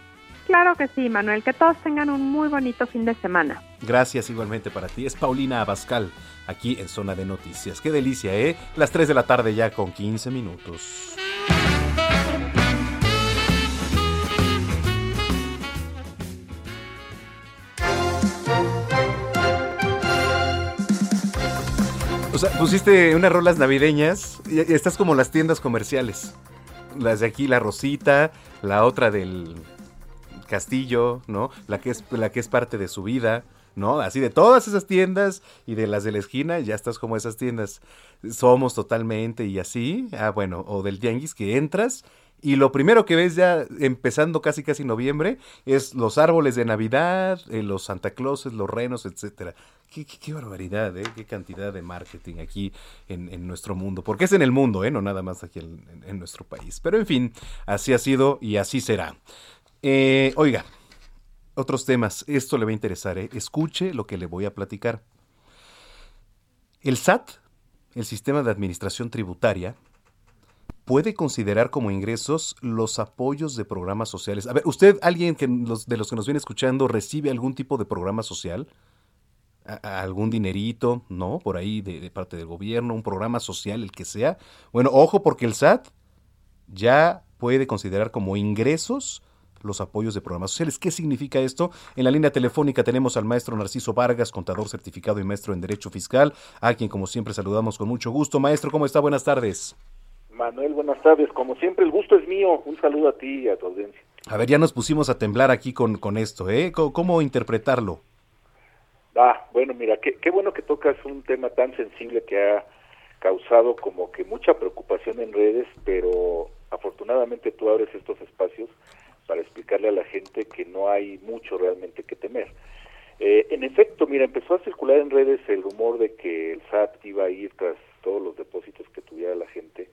Claro que sí, Manuel, que todos tengan un muy bonito fin de semana. Gracias igualmente para ti. Es Paulina Abascal, aquí en Zona de Noticias. Qué delicia, ¿eh? Las 3 de la tarde ya con 15 minutos. O sea, pusiste unas rolas navideñas y estás como las tiendas comerciales. Las de aquí, la Rosita, la otra del Castillo, ¿no? La que es la que es parte de su vida, ¿no? Así de todas esas tiendas y de las de la esquina, ya estás como esas tiendas. Somos totalmente y así. Ah, bueno, o del tianguis que entras y lo primero que ves ya empezando casi casi noviembre es los árboles de Navidad, eh, los Santa Clauses, los renos, etcétera. Qué, qué- qué barbaridad, ¿eh? Qué cantidad de marketing aquí en, en nuestro mundo. Porque es en el mundo, ¿eh? No nada más aquí en, en- en nuestro país. Pero en fin, así ha sido y así será. Eh, oiga, otros temas. Esto le va a interesar, ¿eh? Escuche lo que le voy a platicar. El SAT, el Sistema de Administración Tributaria, puede considerar como ingresos los apoyos de programas sociales. A ver, ¿usted, alguien que de los que nos viene escuchando, recibe algún tipo de programa social? ¿A- a ¿Algún dinerito, no? Por ahí de parte del gobierno, un programa social, el que sea. Bueno, ojo porque el SAT ya puede considerar como ingresos los apoyos de programas sociales. ¿Qué significa esto? En la línea telefónica tenemos al maestro Narciso Vargas, contador certificado y maestro en Derecho Fiscal, a quien como siempre saludamos con mucho gusto. Maestro, ¿cómo está? Buenas tardes. Manuel, buenas tardes. Como siempre, el gusto es mío. Un saludo a ti y a tu audiencia. A ver, ya nos pusimos a temblar aquí con, con esto, ¿eh? ¿Cómo, cómo interpretarlo? Ah, bueno, mira, qué, qué bueno que tocas un tema tan sensible que ha causado como que mucha preocupación en redes, pero afortunadamente tú abres estos espacios para explicarle a la gente que no hay mucho realmente que temer. Eh, en efecto, mira, empezó a circular en redes el rumor de que el SAT iba a ir tras todos los depósitos que tuviera la gente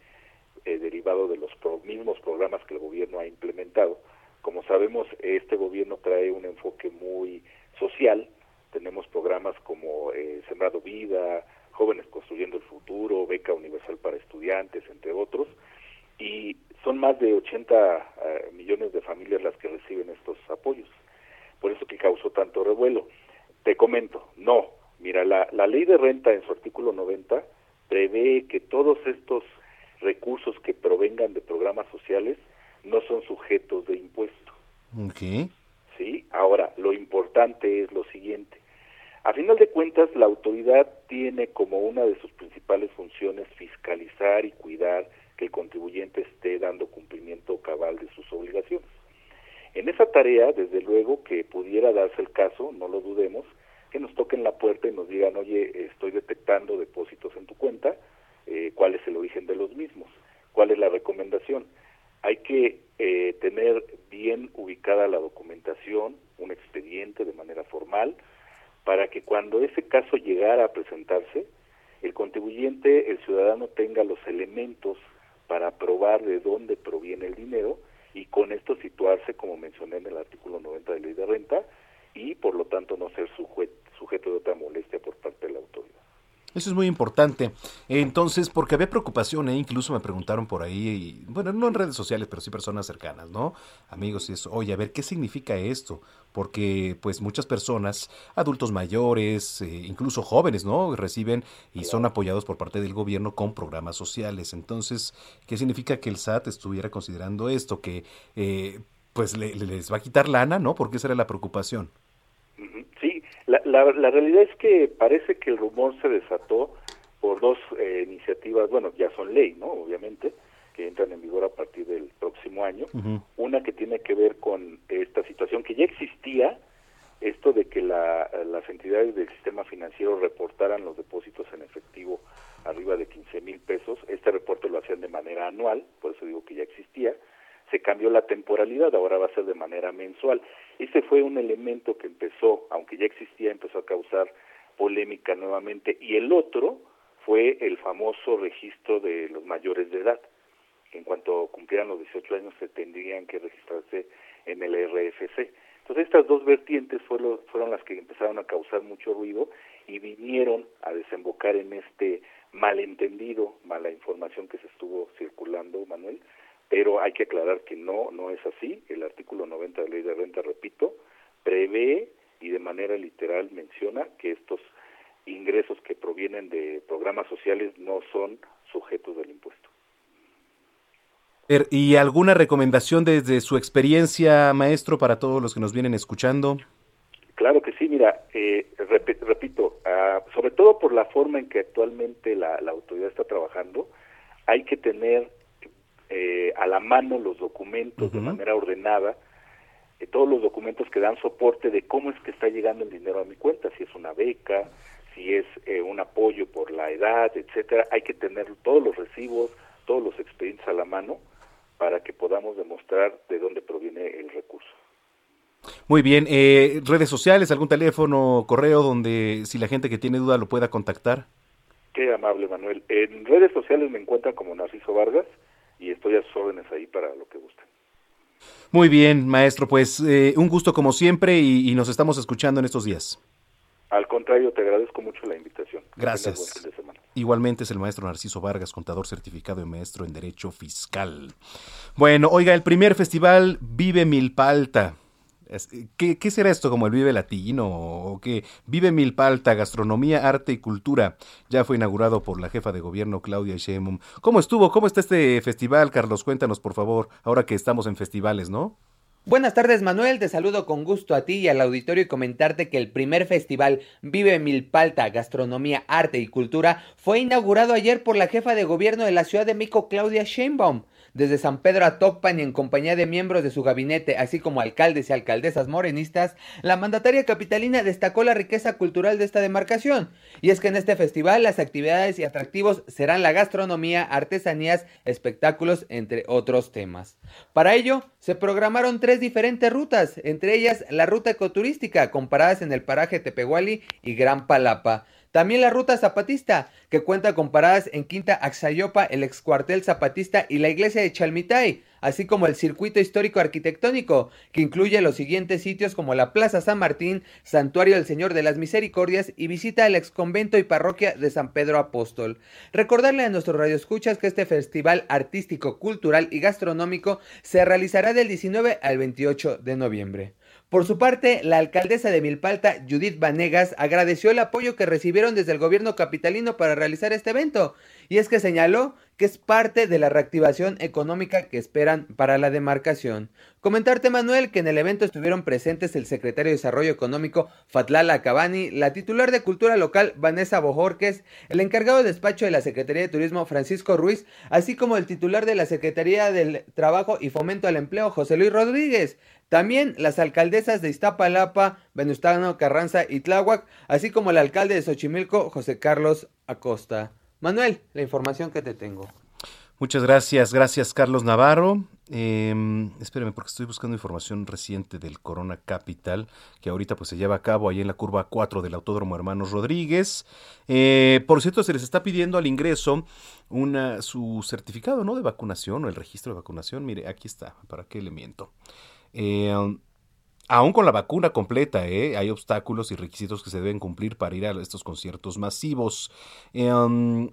eh, derivado de los pro- mismos programas que el gobierno ha implementado. Como sabemos, este gobierno trae un enfoque muy social. Tenemos programas como eh, Sembrado Vida, Jóvenes Construyendo el Futuro, Beca Universal para Estudiantes, entre otros. Y son más de 80 eh, millones de familias las que reciben estos apoyos. Por eso que causó tanto revuelo. Te comento, no. Mira, la, la ley de renta en su artículo 90 prevé que todos estos recursos que provengan de programas sociales no son sujetos de impuesto. Ok. ¿sí? Ahora, lo importante es lo siguiente. A final de cuentas, la autoridad tiene como una de sus principales funciones fiscalizar y cuidar que el contribuyente esté dando cumplimiento cabal de sus obligaciones. En esa tarea, desde luego que pudiera darse el caso, no lo dudemos, que nos toquen la puerta y nos digan, oye, estoy detectando depósitos en tu cuenta, eh, cuál es el origen de los mismos, cuál es la recomendación. Hay que eh, tener bien ubicada la documentación, un expediente de manera formal, para que cuando ese caso llegara a presentarse, el contribuyente, el ciudadano tenga los elementos para probar de dónde proviene el dinero y con esto situarse, como mencioné en el artículo 90 de ley de renta, y por lo tanto no ser suje- sujeto de otra molestia por parte de la autoridad. Eso es muy importante. Entonces, porque había preocupación, ¿eh? incluso me preguntaron por ahí, y, bueno, no en redes sociales, pero sí personas cercanas, ¿no? Amigos y eso, oye, a ver, ¿qué significa esto? Porque, pues, muchas personas, adultos mayores, eh, incluso jóvenes, ¿no? Reciben y son apoyados por parte del gobierno con programas sociales. Entonces, ¿qué significa que el SAT estuviera considerando esto? Que, eh, pues, le- le- les va a quitar lana, ¿no? Porque esa era la preocupación. Sí, la, la, realidad es que parece que el rumor se desató por dos eh, iniciativas, bueno, ya son ley, ¿no? Obviamente, que entran en vigor a partir del próximo año. Una que tiene que ver con esta situación que ya existía, esto de que la- las entidades del sistema financiero reportaran los depósitos en efectivo arriba de 15 mil pesos. Este reporte lo hacían de manera anual, por eso digo que ya existía. Se cambió la temporalidad, ahora va a ser de manera mensual. Ese fue un elemento que empezó, aunque ya existía, empezó a causar polémica nuevamente. Y el otro fue el famoso registro de los mayores de edad. En cuanto cumplieran los 18 años se tendrían que registrarse en el RFC. Entonces estas dos vertientes fueron las que empezaron a causar mucho ruido y vinieron a desembocar en este malentendido, mala información que se estuvo circulando, Manuel, pero hay que aclarar que no, no es así. El artículo 90 de la ley de renta, repito, prevé y de manera literal menciona que estos ingresos que provienen de programas sociales no son sujetos del impuesto. ¿Y alguna recomendación desde su experiencia, maestro, para todos los que nos vienen escuchando? Claro que sí, mira, eh, repito, ah, sobre todo por la forma en que actualmente la, la autoridad está trabajando, hay que tener eh, a la mano los documentos de manera ordenada, eh, todos los documentos que dan soporte de cómo es que está llegando el dinero a mi cuenta, si es una beca, si es eh, un apoyo por la edad, etcétera, hay que tener todos los recibos, todos los expedientes a la mano para que podamos demostrar de dónde proviene el recurso. Muy bien, eh, redes sociales, algún teléfono, correo donde si la gente que tiene duda lo pueda contactar. Qué amable, Manuel. En redes sociales me encuentran como Narciso Vargas y estoy a sus órdenes ahí para lo que gusten. Muy bien, maestro, pues eh, un gusto como siempre y, y nos estamos escuchando en estos días. Al contrario, te agradezco mucho la invitación. Gracias. buen fin de semana. Igualmente es el maestro Narciso Vargas, contador certificado y maestro en Derecho Fiscal. Bueno, oiga, el primer festival Vive Milpalta. Es- ¿Qué, qué será esto como el Vive Latino o qué? Vive Milpalta, Gastronomía, Arte y Cultura. Ya fue inaugurado por la jefa de gobierno Claudia Sheinbaum. ¿Cómo estuvo? ¿Cómo está este festival, Carlos? Cuéntanos, por favor, ahora que estamos en festivales, ¿no? Buenas tardes Manuel, te saludo con gusto a ti y al auditorio y comentarte que el primer festival Vive Milpalta, Gastronomía, Arte y Cultura fue inaugurado ayer por la jefa de gobierno de la Ciudad de México, Claudia Sheinbaum. Desde San Pedro a Tocpan y en compañía de miembros de su gabinete, así como alcaldes y alcaldesas morenistas, la mandataria capitalina destacó la riqueza cultural de esta demarcación. Y es que en este festival las actividades y atractivos serán la gastronomía, artesanías, espectáculos, entre otros temas. Para ello, se programaron tres diferentes rutas, entre ellas la ruta ecoturística, con paradas en el paraje Tepehuali y Gran Palapa. También la ruta zapatista, que cuenta con paradas en Quinta Axayopa, el excuartel zapatista y la iglesia de Chalmitay, así como el circuito histórico arquitectónico, que incluye los siguientes sitios como la Plaza San Martín, Santuario del Señor de las Misericordias y visita al exconvento y parroquia de San Pedro Apóstol. Recordarle a nuestros radioescuchas que este festival artístico, cultural y gastronómico se realizará del 19 al 28 de noviembre. Por su parte, la alcaldesa de Milpalta, Judith Vanegas, agradeció el apoyo que recibieron desde el gobierno capitalino para realizar este evento, y es que señaló que es parte de la reactivación económica que esperan para la demarcación. Comentarte, Manuel, que en el evento estuvieron presentes el secretario de Desarrollo Económico, Fatlala Cabani, la titular de Cultura Local, Vanessa Bojorques, el encargado de despacho de la Secretaría de Turismo, Francisco Ruiz, así como el titular de la Secretaría del Trabajo y Fomento al Empleo, José Luis Rodríguez. También las alcaldesas de Iztapalapa, Venustiano Carranza y Tláhuac, así como el alcalde de Xochimilco, José Carlos Acosta. Manuel, la información que te tengo. Muchas gracias, gracias Carlos Navarro. Eh, espérame, porque estoy buscando información reciente del Corona Capital, que ahorita pues se lleva a cabo ahí en la curva 4 del Autódromo Hermanos Rodríguez. Eh, por cierto, se les está pidiendo al ingreso una, su certificado ¿no? de vacunación o el registro de vacunación. Mire, aquí está, ¿para qué le miento? Eh, Aún con la vacuna completa, ¿eh? hay obstáculos y requisitos que se deben cumplir para ir a estos conciertos masivos. Um,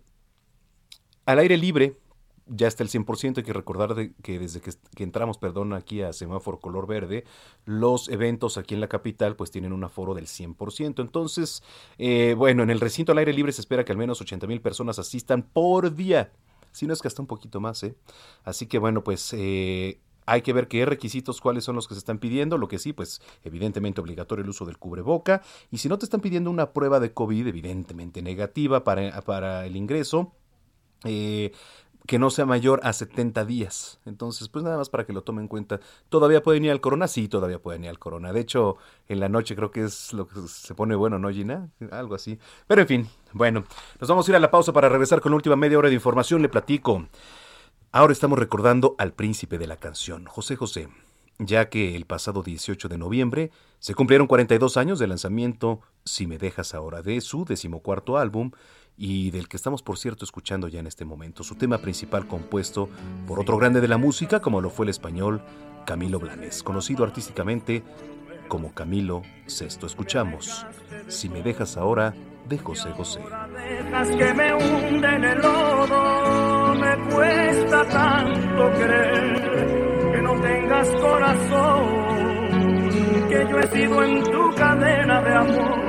al aire libre, ya está el 100%. Hay que recordar que desde que, que, entramos, perdón, aquí a semáforo color verde, los eventos aquí en la capital pues tienen un aforo del 100%. Entonces, eh, bueno, en el recinto al aire libre se espera que al menos 80 mil personas asistan por día. Si no es que hasta un poquito más, ¿eh? Así que bueno, pues eh, hay que ver qué requisitos, cuáles son los que se están pidiendo. Lo que sí, pues evidentemente obligatorio el uso del cubreboca. Y si no te están pidiendo una prueba de COVID, evidentemente negativa para, para el ingreso, eh, que no sea mayor a 70 días. Entonces, pues nada más para que lo tomen en cuenta. ¿Todavía pueden ir al corona? Sí, todavía pueden ir al corona. De hecho, en la noche creo que es lo que se pone bueno, ¿no, Gina? Algo así. Pero en fin, bueno, nos vamos a ir a la pausa para regresar con la última media hora de información. Le platico. Ahora estamos recordando al príncipe de la canción, José José, ya que el pasado 18 de noviembre se cumplieron 42 años del lanzamiento Si me dejas ahora de su decimocuarto álbum y del que estamos por cierto escuchando ya en este momento, su tema principal compuesto por otro grande de la música como lo fue el español Camilo Blanes, conocido artísticamente como Camilo Sexto. Escuchamos Si me dejas ahora de José José. Que me en el lodo, me cuesta tanto creer que no tengas corazón, que yo he sido en tu cadena de amor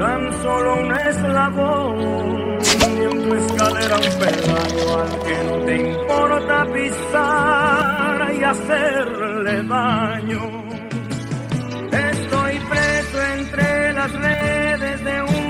tan solo un eslabón y en tu escalera un peldaño al que no te importa pisar y hacerle daño. Estoy preso entre las redes de un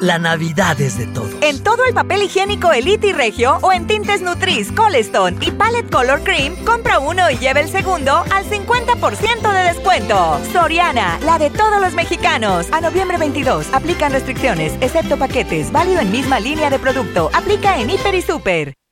la Navidad es de todos. En todo el papel higiénico Elite y Regio o en tintes Nutris, Colestone y Palette Color Cream, compra uno y lleve el segundo al 50% de descuento. Soriana, la de todos los mexicanos. A noviembre 22, aplican restricciones, excepto paquetes, válido en misma línea de producto. Aplica en Hiper y Super.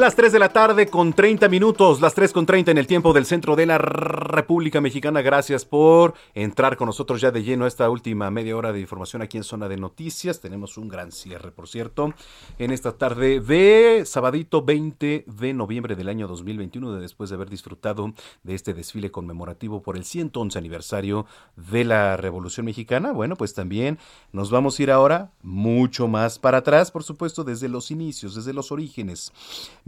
Las 3 de la tarde con 30 minutos, las 3 con 30 en el tiempo del centro de la República Mexicana. Gracias por entrar con nosotros ya de lleno a esta última media hora de información aquí en Zona de Noticias. Tenemos un gran cierre, por cierto, en esta tarde de sabadito 20 de noviembre del año 2021, de después de haber disfrutado de este desfile conmemorativo por el 111 aniversario de la Revolución Mexicana. Bueno, pues también nos vamos a ir ahora mucho más para atrás, por supuesto, desde los inicios, desde los orígenes.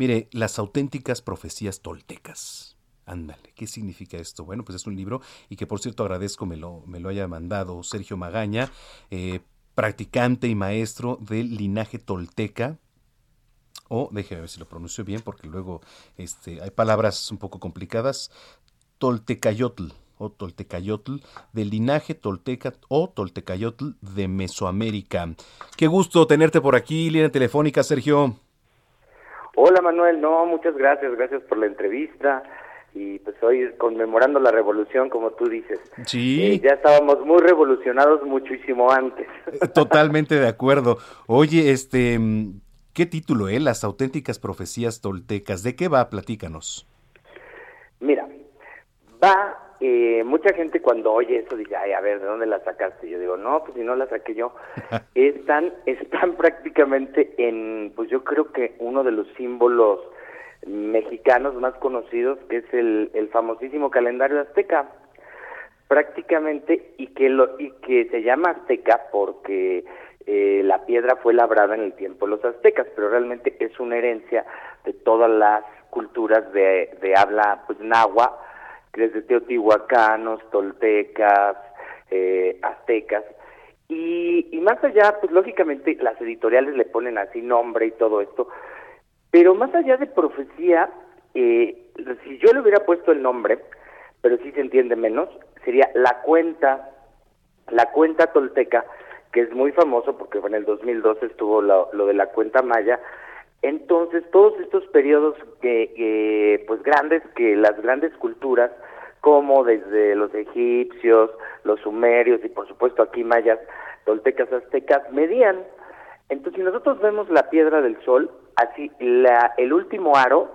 Mire, las auténticas profecías toltecas. Ándale, ¿qué significa esto? Bueno, pues es un libro y que por cierto agradezco me lo, me lo haya mandado Sergio Magaña, eh, practicante y maestro del linaje tolteca. O, déjeme ver si lo pronuncio bien porque luego este, hay palabras un poco complicadas. Toltecayotl o Toltecayotl, del linaje tolteca o Toltecayotl de Mesoamérica. Qué gusto tenerte por aquí, línea telefónica, Sergio. Hola Manuel, no, muchas gracias, gracias por la entrevista y pues hoy conmemorando la revolución como tú dices. Sí. Eh, ya estábamos muy revolucionados muchísimo antes. Totalmente de acuerdo. Oye, este, ¿qué título, eh? Las auténticas profecías toltecas. ¿De qué va? Platícanos. Mira, va, eh, mucha gente cuando oye eso dice, ay, a ver, ¿de dónde la sacaste? Yo digo, no, pues si no la saqué yo. están, están prácticamente en, pues yo creo que uno de los símbolos mexicanos más conocidos, que es el, el famosísimo calendario azteca prácticamente y que lo y que se llama azteca porque eh, la piedra fue labrada en el tiempo de los aztecas, pero realmente es una herencia de todas las culturas de, de habla pues nahua, desde teotihuacanos, toltecas, eh, aztecas, y, más allá, pues lógicamente las editoriales le ponen así nombre y todo esto, Pero más allá de profecía, eh, si yo le hubiera puesto el nombre, pero sí se entiende menos, sería la cuenta, la cuenta tolteca, que es muy famoso porque en el 2012 estuvo lo, de la cuenta maya. Entonces, todos estos periodos que, que, pues grandes, que las grandes culturas, como desde los egipcios, los sumerios y por supuesto aquí mayas, toltecas, aztecas, medían. Entonces, si nosotros vemos la piedra del sol, así, la, el último aro,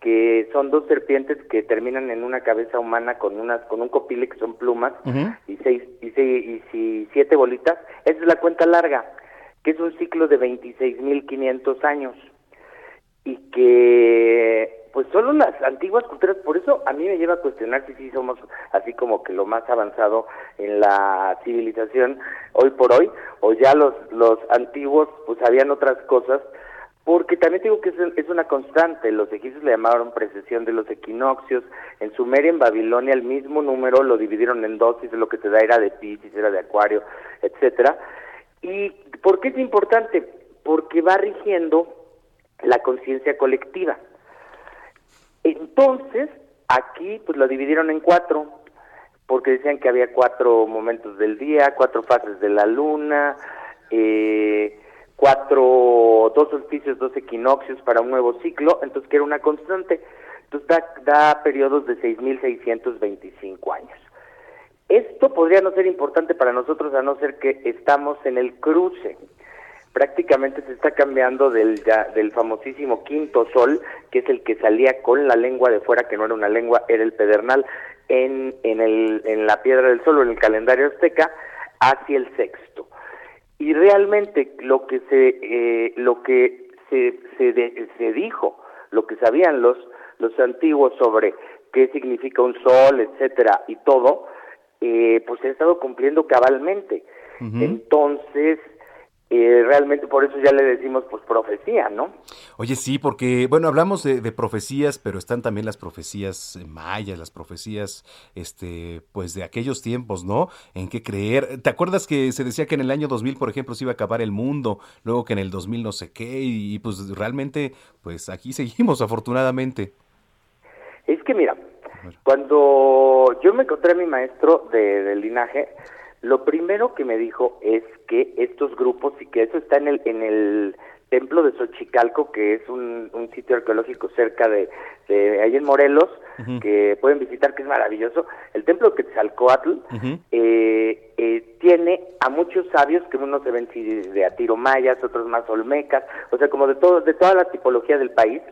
que son dos serpientes que terminan en una cabeza humana con unas con un copile que son plumas y seis y seis y si- siete bolitas, esa es la cuenta larga, que es un ciclo de 26.500 años y que pues solo las antiguas culturas, por eso a mí me lleva a cuestionar si sí somos así como que lo más avanzado en la civilización hoy por hoy, o ya los, los antiguos pues sabían otras cosas, porque también digo que es, es una constante, los egipcios le llamaron precesión de los equinoccios, en Sumeria, en Babilonia, el mismo número lo dividieron en dos, y lo que te da era de Piscis, era de Acuario, etcétera. ¿Y por qué es importante? Porque va rigiendo la conciencia colectiva. Entonces, aquí pues lo dividieron en cuatro, porque decían que había cuatro momentos del día, cuatro fases de la luna, eh, cuatro, dos solsticios, dos equinoccios para un nuevo ciclo, entonces que era una constante. Entonces da, da periodos de 6.625 años. Esto podría no ser importante para nosotros a no ser que estamos en el cruce. Prácticamente se está cambiando del, ya- del famosísimo quinto sol, que es el que salía con la lengua de fuera, que no era una lengua, era el pedernal, en, en, el, en la piedra del sol o en el calendario azteca, hacia el sexto. Y realmente lo que se, eh, lo que se, se, de- se dijo, lo que sabían los, los antiguos sobre qué significa un sol, etcétera, y todo, eh, pues se ha estado cumpliendo cabalmente. Entonces, eh, realmente por eso ya le decimos pues profecía, ¿no? Oye, sí, porque, bueno, hablamos de, de profecías, pero están también las profecías mayas, las profecías, este, pues de aquellos tiempos, ¿no? En qué creer. ¿Te acuerdas que se decía que en el año 2000, por ejemplo, se iba a acabar el mundo, luego que en el 2000 no sé qué, y, y, pues realmente, pues aquí seguimos, afortunadamente. Es que mira, cuando yo me encontré a mi maestro de, del linaje, lo primero que me dijo es que estos grupos y que eso está en el en el templo de Xochicalco, que es un, un sitio arqueológico cerca de, de ahí en Morelos, que pueden visitar, que es maravilloso. El templo de Quetzalcoatl eh, eh, tiene a muchos sabios que unos se ven de atiromayas, otros más olmecas, o sea, como de todo, de toda la tipología del país.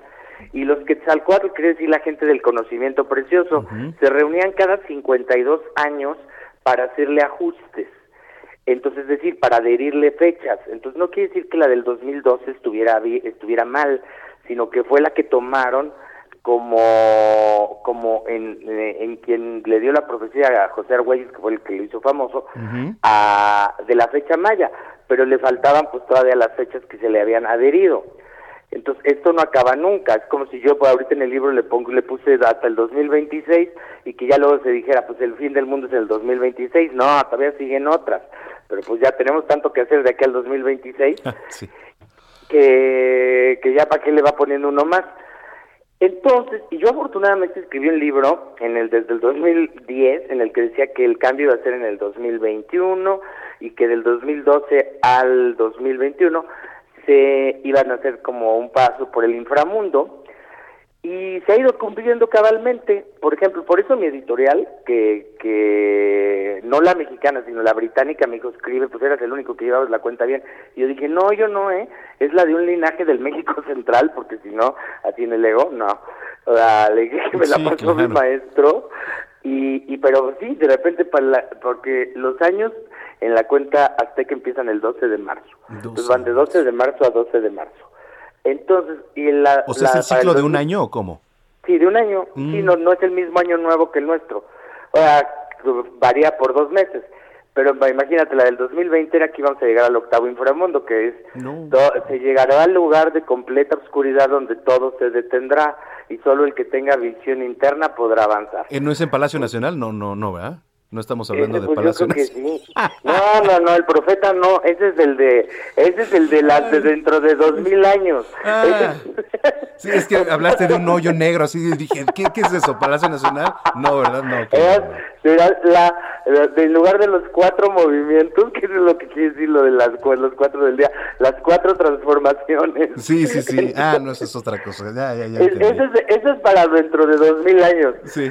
Y los Quetzalcoatl, quiere decir la gente del conocimiento precioso, se reunían cada 52 años para hacerle ajustes. Entonces, es decir, para adherirle fechas. Entonces, no quiere decir que la del 2012 estuviera, estuviera mal, sino que fue la que tomaron como, como en, eh, en quien le dio la profecía a José Argüelles, que fue el que lo hizo famoso, a, de la fecha maya, pero le faltaban pues todavía las fechas que se le habían adherido. Entonces, esto no acaba nunca. Es como si yo pues, ahorita en el libro le pongo le puse hasta el 2026 y que ya luego se dijera, pues el fin del mundo es el 2026. No, todavía siguen otras. Pero pues ya tenemos tanto que hacer de aquí al 2026 sí. que, que ya para qué le va poniendo uno más. Entonces, y yo afortunadamente escribí un libro en el desde el 2010 en el que decía que el cambio iba a ser en el 2021 y que del 2012 al 2021 se iban a hacer como un paso por el inframundo y se ha ido cumpliendo cabalmente. Por ejemplo, por eso mi editorial, que, que no la mexicana, sino la británica, me dijo, escribe, pues eras el único que llevabas la cuenta bien. Y yo dije, no, yo no, ¿eh? Es la de un linaje del México Central, porque si no, así en el ego, no. O sea, le dije que me la pasó mi maestro. Y, y pero sí, de repente, para la- porque los años en la cuenta azteca empiezan el 12 de marzo. Entonces van de 12 de marzo a 12 de marzo. Entonces, y la... O sea, ¿es el ciclo de un 2000 año o cómo? Sí, de un año. Mm. Sí, no, no es el mismo año nuevo que el nuestro. O sea, varía por dos meses. Pero ma- imagínate, la del 2020 era que íbamos a llegar al octavo inframundo, que es to- se llegará al lugar de completa oscuridad donde todo se detendrá y solo el que tenga visión interna podrá avanzar. Eh, ¿No es en Palacio Nacional? No, no, no, ¿verdad? No estamos hablando de pues, Palacio Nacional. sí. No, no, no, el profeta no, ese es el de, ese es el de las de dentro de dos mil años. Ah. Es- Sí, es que hablaste de un hoyo negro, así dije, ¿qué, qué es eso? ¿Palacio Nacional? No, ¿verdad? No. Es, será la, la- en lugar de los cuatro movimientos, que es lo que quiere decir lo de las, los cuatro del día, las cuatro transformaciones. Sí, sí, sí. Ah, no, eso es otra cosa. Ya, ya, ya. Es- eso, es, eso es para dentro de dos mil años. Sí.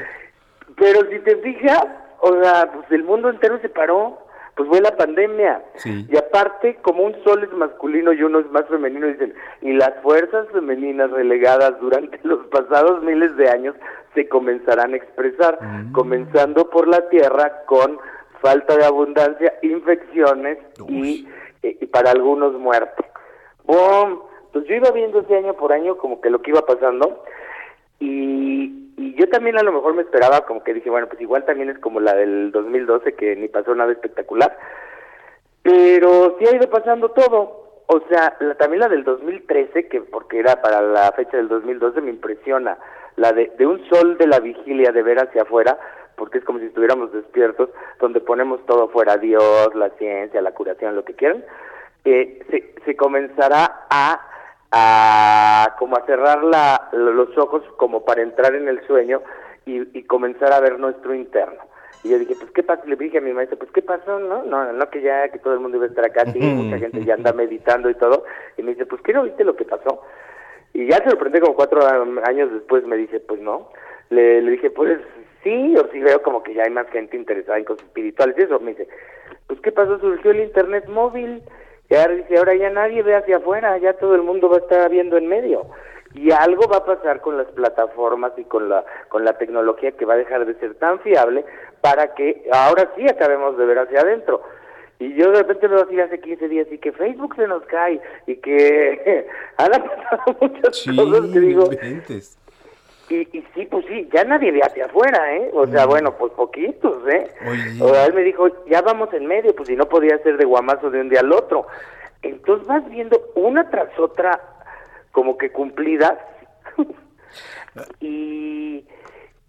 Pero si te fijas, o sea, pues el mundo entero se paró, pues fue la pandemia. Sí. Y aparte, como un sol es masculino y uno es más femenino, dicen, y las fuerzas femeninas relegadas durante los pasados miles de años se comenzarán a expresar, comenzando por la tierra con falta de abundancia, infecciones y, eh, y para algunos muerte. ¡Bum! Pues yo iba viendo ese año por año como que lo que iba pasando y, y yo también a lo mejor me esperaba como que dije, bueno, pues igual también es como la del 2012 que ni pasó nada espectacular. Pero sí ha ido pasando todo. O sea, la, también la del 2013, que porque era para la fecha del 2012, me impresiona. La de, un sol de la vigilia de ver hacia afuera, porque es como si estuviéramos despiertos, donde ponemos todo fuera, Dios, la ciencia, la curación, lo que quieran. Eh, se, se comenzará a, a como a cerrar la, los ojos como para entrar en el sueño y, y comenzar a ver nuestro interno. Y yo dije, pues, ¿qué pasó? Le dije a mi maestro, pues, ¿qué pasó? No, no, no, que ya, que todo el mundo iba a estar acá, sí, mucha gente ya anda meditando y todo. Y me dice, pues, ¿qué no viste lo que pasó? Y ya se lo pregunté como cuatro años después, me dice, pues, no. Le, le dije, pues, sí, o sí veo como que ya hay más gente interesada en cosas espirituales y eso. Me dice, pues, ¿qué pasó? Surgió el Internet móvil. Y ahora dice, ahora ya nadie ve hacia afuera, ya todo el mundo va a estar viendo en medio. Y algo va a pasar con las plataformas y con la con la tecnología que va a dejar de ser tan fiable para que ahora sí acabemos de ver hacia adentro. Y yo de repente veo así hace 15 días y que Facebook se nos cae y que han pasado muchas Sí, cosas que digo, inventes. Y, y sí, pues sí, ya nadie ve hacia afuera, ¿eh? O sea, bueno, pues poquitos, ¿eh? Oye. O sea, él me dijo, ya vamos en medio, pues si no podía ser de guamazo de un día al otro. Entonces vas viendo una tras otra como que cumplidas y,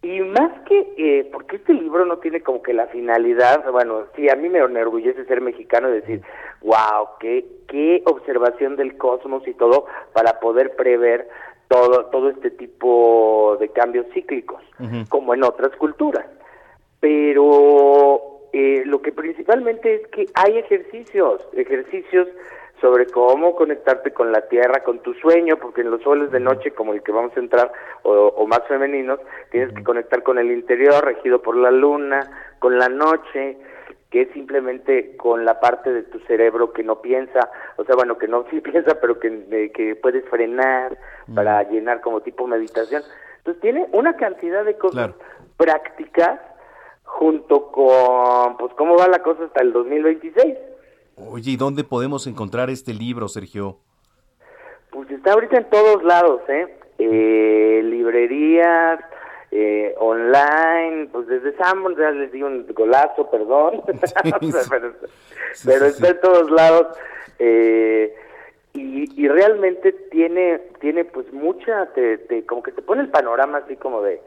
y más que, eh, porque este libro no tiene como que la finalidad, bueno, sí, a mí me enorgullece ser mexicano y decir, wow, qué, qué observación del cosmos y todo para poder prever todo, todo este tipo de cambios cíclicos, como en otras culturas. Pero eh, lo que principalmente es que hay ejercicios, ejercicios sobre cómo conectarte con la tierra, con tu sueño, porque en los soles de noche, como el que vamos a entrar, o, o más femeninos, tienes que conectar con el interior, regido por la luna, con la noche, que es simplemente con la parte de tu cerebro que no piensa, o sea, bueno, que no sí piensa, pero que, de- que puedes frenar para llenar como tipo meditación. Entonces tiene una cantidad de cosas prácticas junto con, pues, cómo va la cosa hasta el 2026. Oye, ¿y dónde podemos encontrar este libro, Sergio? Pues está ahorita en todos lados, ¿eh? Eh, librerías, eh, online, pues desde Sanborns ya les di un golazo, perdón, pero, pero está en todos lados eh, y, y realmente tiene, tiene pues mucha, te, te- como que te pone el panorama así como de,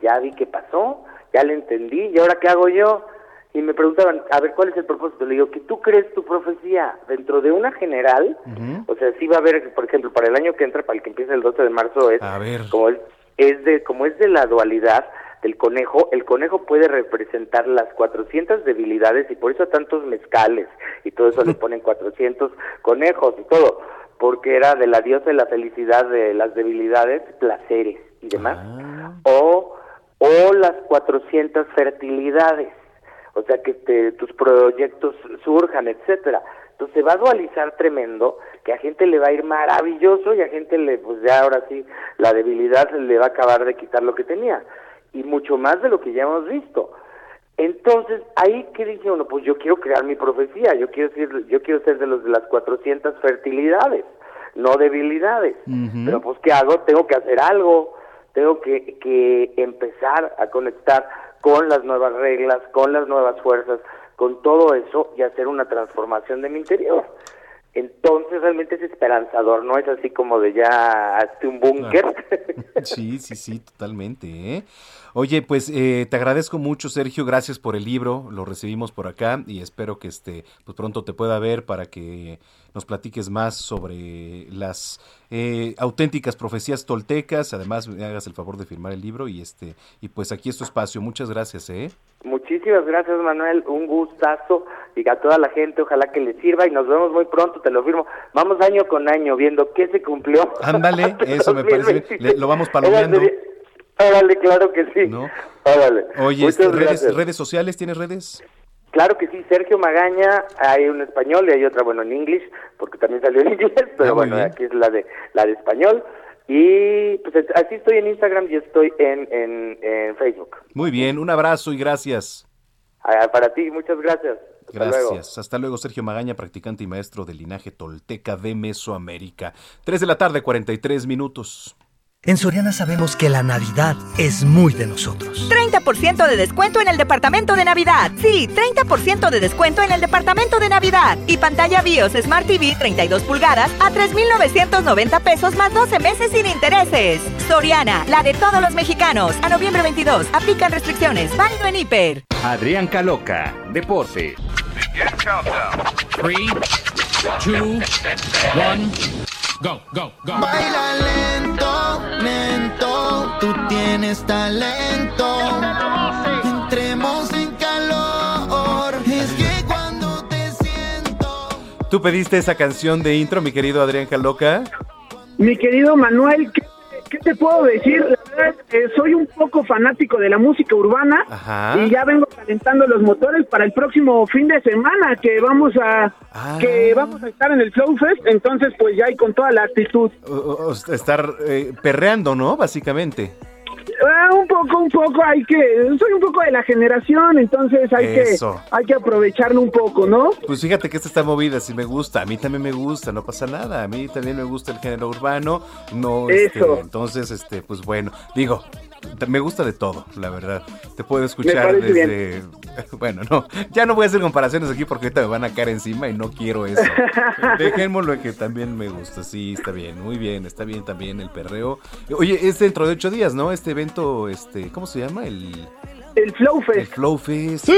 ya vi qué pasó, ya le entendí, y ahora qué hago yo, y me preguntaban, a ver, ¿cuál es el propósito? Le digo, que tú crees tu profecía dentro de una general, o sea, sí va a haber, por ejemplo, para el año que entra, para el que empieza el 12 de marzo, es A ver. como es, es de como es de la dualidad del conejo, el conejo puede representar las 400 debilidades y por eso tantos mezcales y todo eso le ponen 400 conejos y todo, porque era de la diosa de la felicidad, de las debilidades, placeres y demás, o, o las 400 fertilidades, o sea que te- tus proyectos surjan, etcétera. Entonces se va a dualizar tremendo, que a gente le va a ir maravilloso y a gente le, pues ya ahora sí, la debilidad le va a acabar de quitar lo que tenía. Y mucho más de lo que ya hemos visto. Entonces, ahí que dice uno, pues yo quiero crear mi profecía, yo quiero ser, yo quiero ser de los de las 400 fertilidades, no debilidades. Pero pues ¿qué hago? Tengo que hacer algo, tengo que, que empezar a conectar con las nuevas reglas, con las nuevas fuerzas, con todo eso y hacer una transformación de mi interior. Entonces realmente es esperanzador, no es así como de ya hazte un búnker. Sí, sí, sí, totalmente. ¿eh? Oye, pues eh, te agradezco mucho, Sergio. Gracias por el libro. Lo recibimos por acá y espero que este, pues pronto te pueda ver para que nos platiques más sobre las eh, auténticas profecías toltecas. Además, me hagas el favor de firmar el libro y este, y pues aquí es tu espacio. Muchas gracias, ¿eh? Muchísimas gracias Manuel, un gustazo y a toda la gente, ojalá que les sirva y nos vemos muy pronto, te lo firmo. Vamos año con año viendo qué se cumplió. Ándale, eso me parece bien. Le- lo vamos palomeando. Órale, claro que sí. Órale. Oye, este, redes, redes sociales, ¿tienes redes? Claro que sí, Sergio Magaña, hay un español y hay otra, bueno, en inglés, porque también salió en inglés, pero Ah, bueno, bien. aquí es la de la de español. Y pues es- así estoy en Instagram y estoy en, en, en Facebook. Muy bien, un abrazo y gracias. Ah, para ti, muchas gracias. Hasta luego. Gracias. Hasta luego, Sergio Magaña, practicante y maestro del linaje tolteca de Mesoamérica. 3 de la tarde, 43 minutos. En Soriana sabemos que la Navidad es muy de nosotros. 30% de descuento en el departamento de Navidad. Sí, 30% de descuento en el departamento de Navidad. Y pantalla BIOS Smart TV 32 pulgadas a 3,990 pesos más 12 meses sin intereses. Soriana, la de todos los mexicanos. A noviembre 22, aplican restricciones. Válido en Hiper. Adrián Caloca, Deporte. Three, two, one, go, go, go. Baila lento, tú tienes talento. Entremos en calor, es que cuando te ¿Tú pediste esa canción de intro, mi querido Adrián Caloca? Mi querido Manuel, ¿qué, qué te puedo decir? La verdad, eh, soy un poco fanático de la música urbana Ajá. y ya vengo calentando los motores para el próximo fin de semana que vamos a que vamos a estar en el Flow Fest, entonces pues ya hay con toda la actitud. O- o- o estar eh, perreando, ¿no? Básicamente. Ah, un poco, un poco, hay que, soy un poco de la generación, entonces hay Eso. que hay que aprovecharlo un poco, ¿no? Pues fíjate que esta está movida, sí me gusta, a mí también me gusta, no pasa nada, a mí también me gusta el género urbano, no, este, Eso. entonces, este, pues bueno, digo, me gusta de todo, la verdad, te puedo escuchar desde, bueno, no, ya no voy a hacer comparaciones aquí porque ahorita me van a caer encima y no quiero eso, dejémoslo en que también me gusta, sí, está bien, muy bien, está bien también el perreo, oye, es dentro de ocho días, ¿no? Este evento, este, ¿cómo se llama? El, El Flow Fest. el Flow Fest.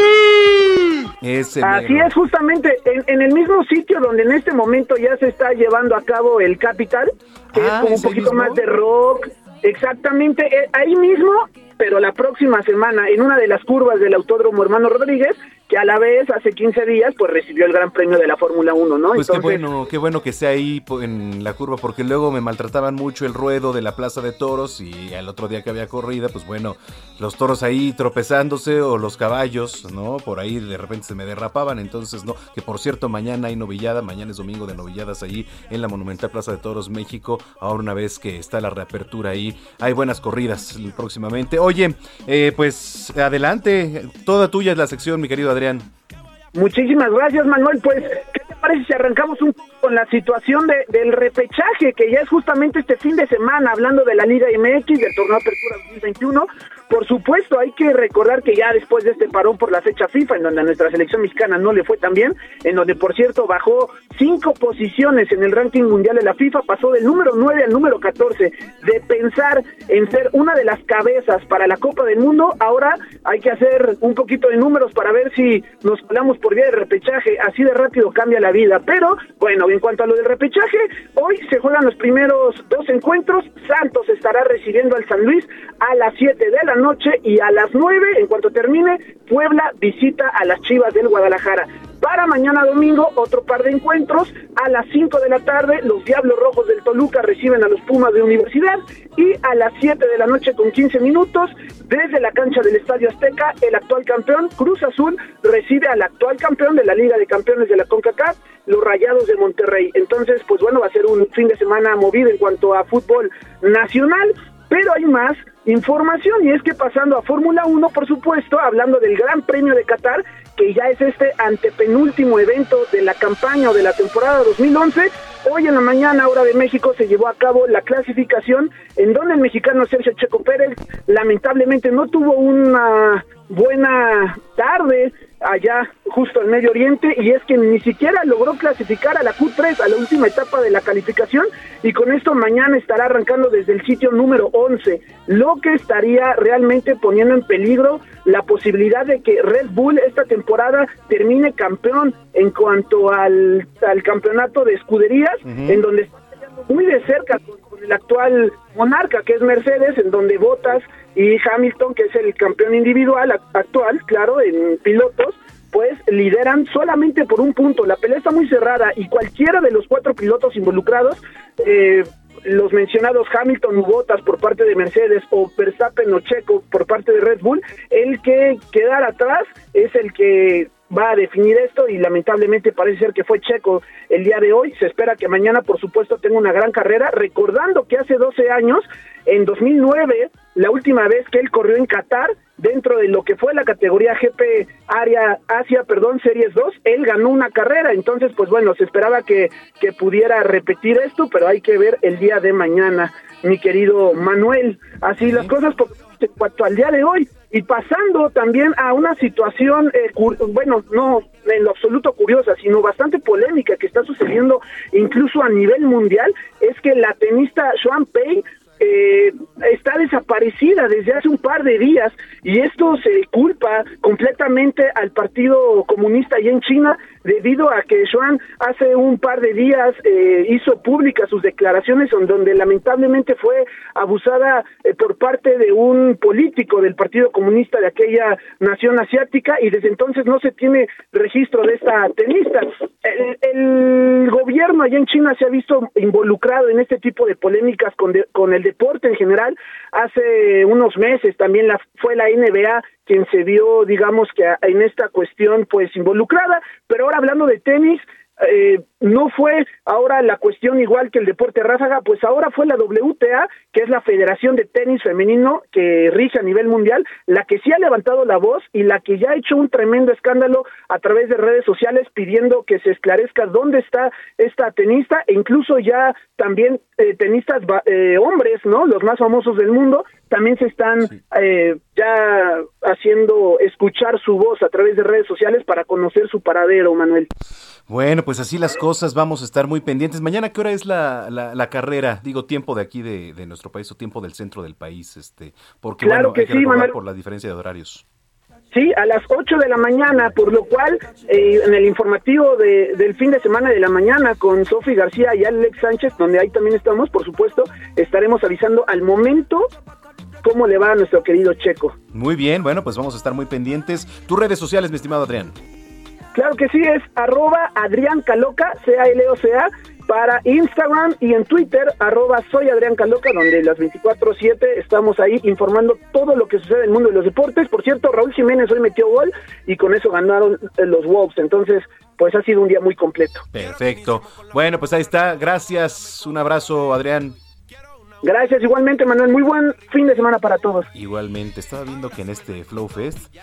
Ese Así mero. es, justamente en, en el mismo sitio donde en este momento ya se está llevando a cabo el Capital, que Ah, es como un ¿es ahí poquito mismo? más de rock. Exactamente, eh, ahí mismo, pero la próxima semana, en una de las curvas del Autódromo Hermano Rodríguez, que a la vez hace 15 días, pues recibió el Gran Premio de la Fórmula 1, ¿no? Pues qué bueno, qué bueno que sea ahí en la curva, porque luego me maltrataban mucho el ruedo de la Plaza de Toros y el otro día que había corrida, pues bueno, los toros ahí tropezándose o los caballos, ¿no? Por ahí de repente se me derrapaban, entonces no, que por cierto mañana hay novillada, mañana es domingo de novilladas ahí en la Monumental Plaza de Toros México, ahora una vez que está la reapertura ahí, hay buenas corridas próximamente. Oye, eh, pues adelante, toda tuya es la sección, mi querido Adrián. Muchísimas gracias, Manuel. Pues, ¿qué te parece si arrancamos un poco con la situación de- del repechaje, que ya es justamente este fin de semana, hablando de la Liga MX, del Torneo Apertura 2021? Por supuesto, hay que recordar que ya después de este parón por la fecha FIFA, en donde a nuestra selección mexicana no le fue tan bien, en donde, por cierto, bajó cinco posiciones en el ranking mundial de la FIFA, pasó del número 9 al número 14, de pensar en ser una de las cabezas para la Copa del Mundo, ahora hay que hacer un poquito de números para ver si nos colamos por vía de repechaje, así de rápido cambia la vida. Pero, bueno, en cuanto a lo del repechaje, hoy se juegan los primeros dos encuentros, Santos estará recibiendo al San Luis a las 7 de la noche y a las 9, en cuanto termine, Puebla visita a las Chivas del Guadalajara. Para mañana domingo, otro par de encuentros. A las 5 de la tarde, los Diablos Rojos del Toluca reciben a los Pumas de Universidad. Y a las 7 de la noche, con 15 minutos, desde la cancha del Estadio Azteca, el actual campeón, Cruz Azul, recibe al actual campeón de la Liga de Campeones de la CONCACAF, los Rayados de Monterrey. Entonces, pues bueno, va a ser un fin de semana movido en cuanto a fútbol nacional. Pero hay más información y es que pasando a Fórmula 1, por supuesto, hablando del Gran Premio de Qatar, que ya es este antepenúltimo evento de la campaña o de la temporada 2011, hoy en la mañana, hora de México, se llevó a cabo la clasificación en donde el mexicano Sergio Checo Pérez lamentablemente no tuvo una buena tarde allá justo en Medio Oriente y es que ni siquiera logró clasificar a la Q3 a la última etapa de la calificación y con esto mañana estará arrancando desde el sitio número 11, lo que estaría realmente poniendo en peligro la posibilidad de que Red Bull esta temporada termine campeón en cuanto al, al campeonato de escuderías, en donde está muy de cerca con, con el actual monarca que es Mercedes, en donde Bottas y Hamilton, que es el campeón individual ac- actual, claro, en pilotos, pues lideran solamente por un punto. La pelea está muy cerrada y cualquiera de los cuatro pilotos involucrados, eh, los mencionados Hamilton u por parte de Mercedes o Verstappen o Checo por parte de Red Bull, el que quedar atrás es el que va a definir esto y lamentablemente parece ser que fue Checo el día de hoy. Se espera que mañana, por supuesto, tenga una gran carrera, recordando que hace 12 años, en 2009, la última vez que él corrió en Qatar, dentro de lo que fue la categoría GP Área Asia, perdón, Series 2, él ganó una carrera, entonces pues bueno, se esperaba que, que pudiera repetir esto, pero hay que ver el día de mañana, mi querido Manuel. Así las cosas por en cuanto al día de hoy y pasando también a una situación, eh, bueno, no en lo absoluto curiosa, sino bastante polémica que está sucediendo incluso a nivel mundial, es que la tenista Joan Pei eh, está desaparecida desde hace un par de días y esto se culpa completamente al Partido Comunista allá en China debido a que Joan hace un par de días eh, hizo públicas sus declaraciones en donde lamentablemente fue abusada eh, por parte de un político del Partido Comunista de aquella nación asiática y desde entonces no se tiene registro de esta tenista. El, gobierno allá en China se ha visto involucrado en este tipo de polémicas con, de- con el deporte en general. Hace unos meses también la, fue la NBA quien se vio, digamos que en esta cuestión pues involucrada, pero ahora hablando de tenis, eh, no fue ahora la cuestión igual que el deporte ráfaga, pues ahora fue la WTA, que es la Federación de Tenis Femenino que rige a nivel mundial, la que sí ha levantado la voz y la que ya ha hecho un tremendo escándalo a través de redes sociales pidiendo que se esclarezca dónde está esta tenista e incluso ya también eh, tenistas eh, hombres, ¿no? Los más famosos del mundo también se están eh, ya haciendo escuchar su voz a través de redes sociales para conocer su paradero, Manuel. Bueno, pues así las cosas, vamos a estar muy pendientes. Mañana, ¿qué hora es la, la, la carrera? Digo, tiempo de aquí de, de nuestro país o tiempo del centro del país, este, porque Claro bueno, que hay que sí, recordar Manuel. por la diferencia de horarios. Sí, a las 8 de la mañana, por lo cual eh, en el informativo de, del fin de semana de la mañana con Sofi García y Alex Sánchez, donde ahí también estamos, por supuesto, estaremos avisando al momento cómo le va a nuestro querido Checo. Muy bien, bueno, pues vamos a estar muy pendientes. Tus redes sociales, mi estimado Adrián. Claro que sí, es arroba Adrián Caloca, C-A-L-O-C-A, para Instagram y en Twitter, arroba soy Adrián Caloca, donde las 24-7 estamos ahí informando todo lo que sucede en el mundo de los deportes. Por cierto, Raúl Jiménez hoy metió gol y con eso ganaron eh, los Wolves, entonces pues ha sido un día muy completo. Perfecto. Bueno, pues ahí está. Gracias. Un abrazo, Adrián. Gracias igualmente, Manuel. Muy buen fin de semana para todos. Igualmente, estaba viendo que en este Flow Fest,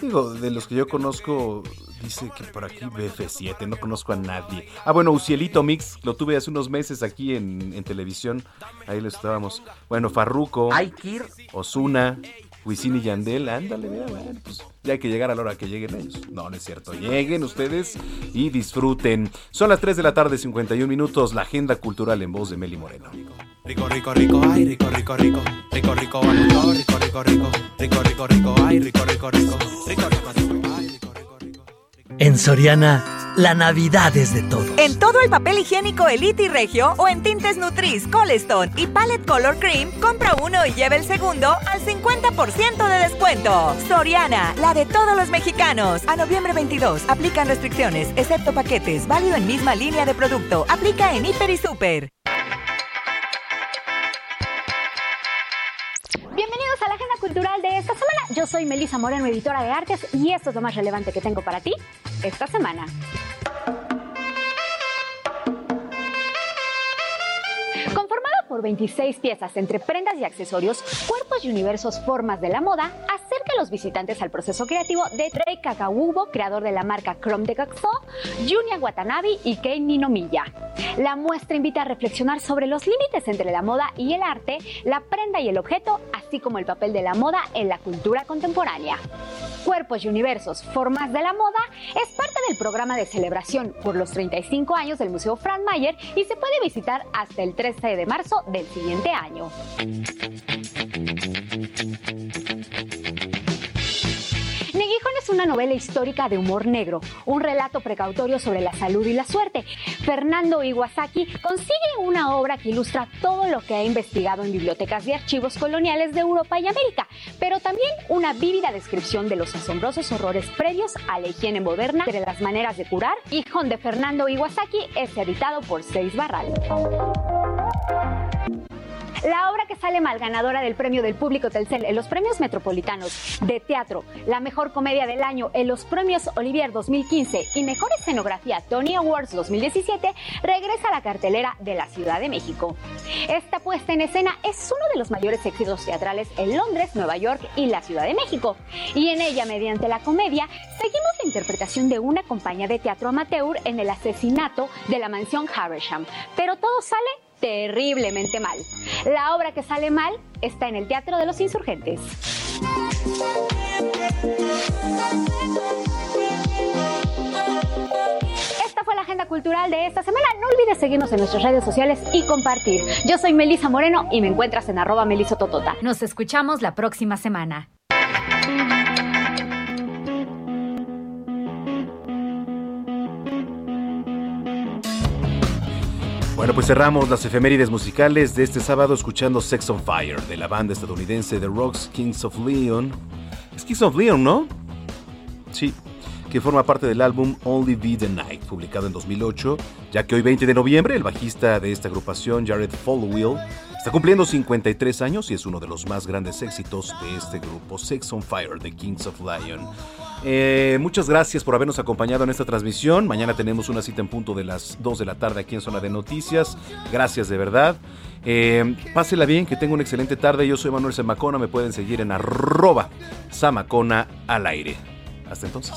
digo, de los que yo conozco, dice que por aquí BF7, no conozco a nadie. Ah, bueno, Ucielito Mix, lo tuve hace unos meses aquí en, en televisión, ahí lo estábamos. Bueno, Farruco, Osuna, Wisin y Yandel, ándale, mira, bueno, pues ya hay que llegar a la hora que lleguen ellos. No, no es cierto. Lleguen ustedes y disfruten. Son las 3 de la tarde, 51 minutos, la agenda cultural en voz de Meli Moreno. Rico, rico, rico, ay, rico, rico, rico. Rico, rico, rico, rico, rico, rico. Rico, rico, rico, ay, rico, rico, rico. Rico, rico, rico, ay, rico. En Soriana, la Navidad es de todos. En todo el papel higiénico Elite y Regio o en tintes Nutris, Colestone y Palette Color Cream, compra uno y lleva el segundo al 50% de descuento. Soriana, la de todos los mexicanos. A noviembre 22, aplican restricciones, excepto paquetes, válido en misma línea de producto. Aplica en Hiper y Super. Bienvenidos a la cultural de esta semana. Yo soy Melisa Moreno, editora de artes, y esto es lo más relevante que tengo para ti esta semana. Por 26 piezas entre prendas y accesorios, Cuerpos y Universos Formas de la Moda acerca a los visitantes al proceso creativo de Trey Kakawubo, creador de la marca Chrome de Gaxo, Junia Watanabe y Kei Ninomiya. La muestra invita a reflexionar sobre los límites entre la moda y el arte, la prenda y el objeto, así como el papel de la moda en la cultura contemporánea. Cuerpos y Universos, Formas de la Moda es parte del programa de celebración por los 35 años del Museo Frank Mayer y se puede visitar hasta el 13 de marzo del siguiente año. Neguijón es una novela histórica de humor negro, un relato precautorio sobre la salud y la suerte. Fernando Iwasaki consigue una obra que ilustra todo lo que ha investigado en bibliotecas y archivos coloniales de Europa y América, pero también una vívida descripción de los asombrosos horrores previos a la higiene moderna de las maneras de curar. Hijón de Fernando Iwasaki es editado por Seis Barral. La obra que sale mal ganadora del premio del público Telcel en los premios metropolitanos de teatro, la mejor comedia del año en los premios Olivier 2015 y mejor escenografía Tony Awards 2017 regresa a la cartelera de la Ciudad de México. Esta puesta en escena es uno de los mayores éxitos teatrales en Londres, Nueva York y la Ciudad de México. Y en ella, mediante la comedia, seguimos la interpretación de una compañía de teatro amateur en el asesinato de la mansión Haversham. Pero todo sale terriblemente mal. La obra que sale mal está en el Teatro de los Insurgentes. Esta fue la agenda cultural de esta semana. No olvides seguirnos en nuestras redes sociales y compartir. Yo soy Melisa Moreno y me encuentras en arroba melisototota. Nos escuchamos la próxima semana. Bueno, pues cerramos las efemérides musicales de este sábado escuchando Sex on Fire de la banda estadounidense The Rocks Kings of Leon. Es Kings of Leon, ¿no? Sí, que forma parte del álbum Only Be the Night, publicado en 2008, ya que hoy 20 de noviembre el bajista de esta agrupación, Jared Followill, está cumpliendo 53 años y es uno de los más grandes éxitos de este grupo, Sex on Fire, The Kings of Leon. Eh, muchas gracias por habernos acompañado en esta transmisión. Mañana tenemos una cita en punto de las 2 de la tarde aquí en Zona de Noticias. Gracias de verdad. Eh, pásela bien, que tenga una excelente tarde. Yo soy Manuel Zamacona. Me pueden seguir en arroba Zamacona al aire. Hasta entonces.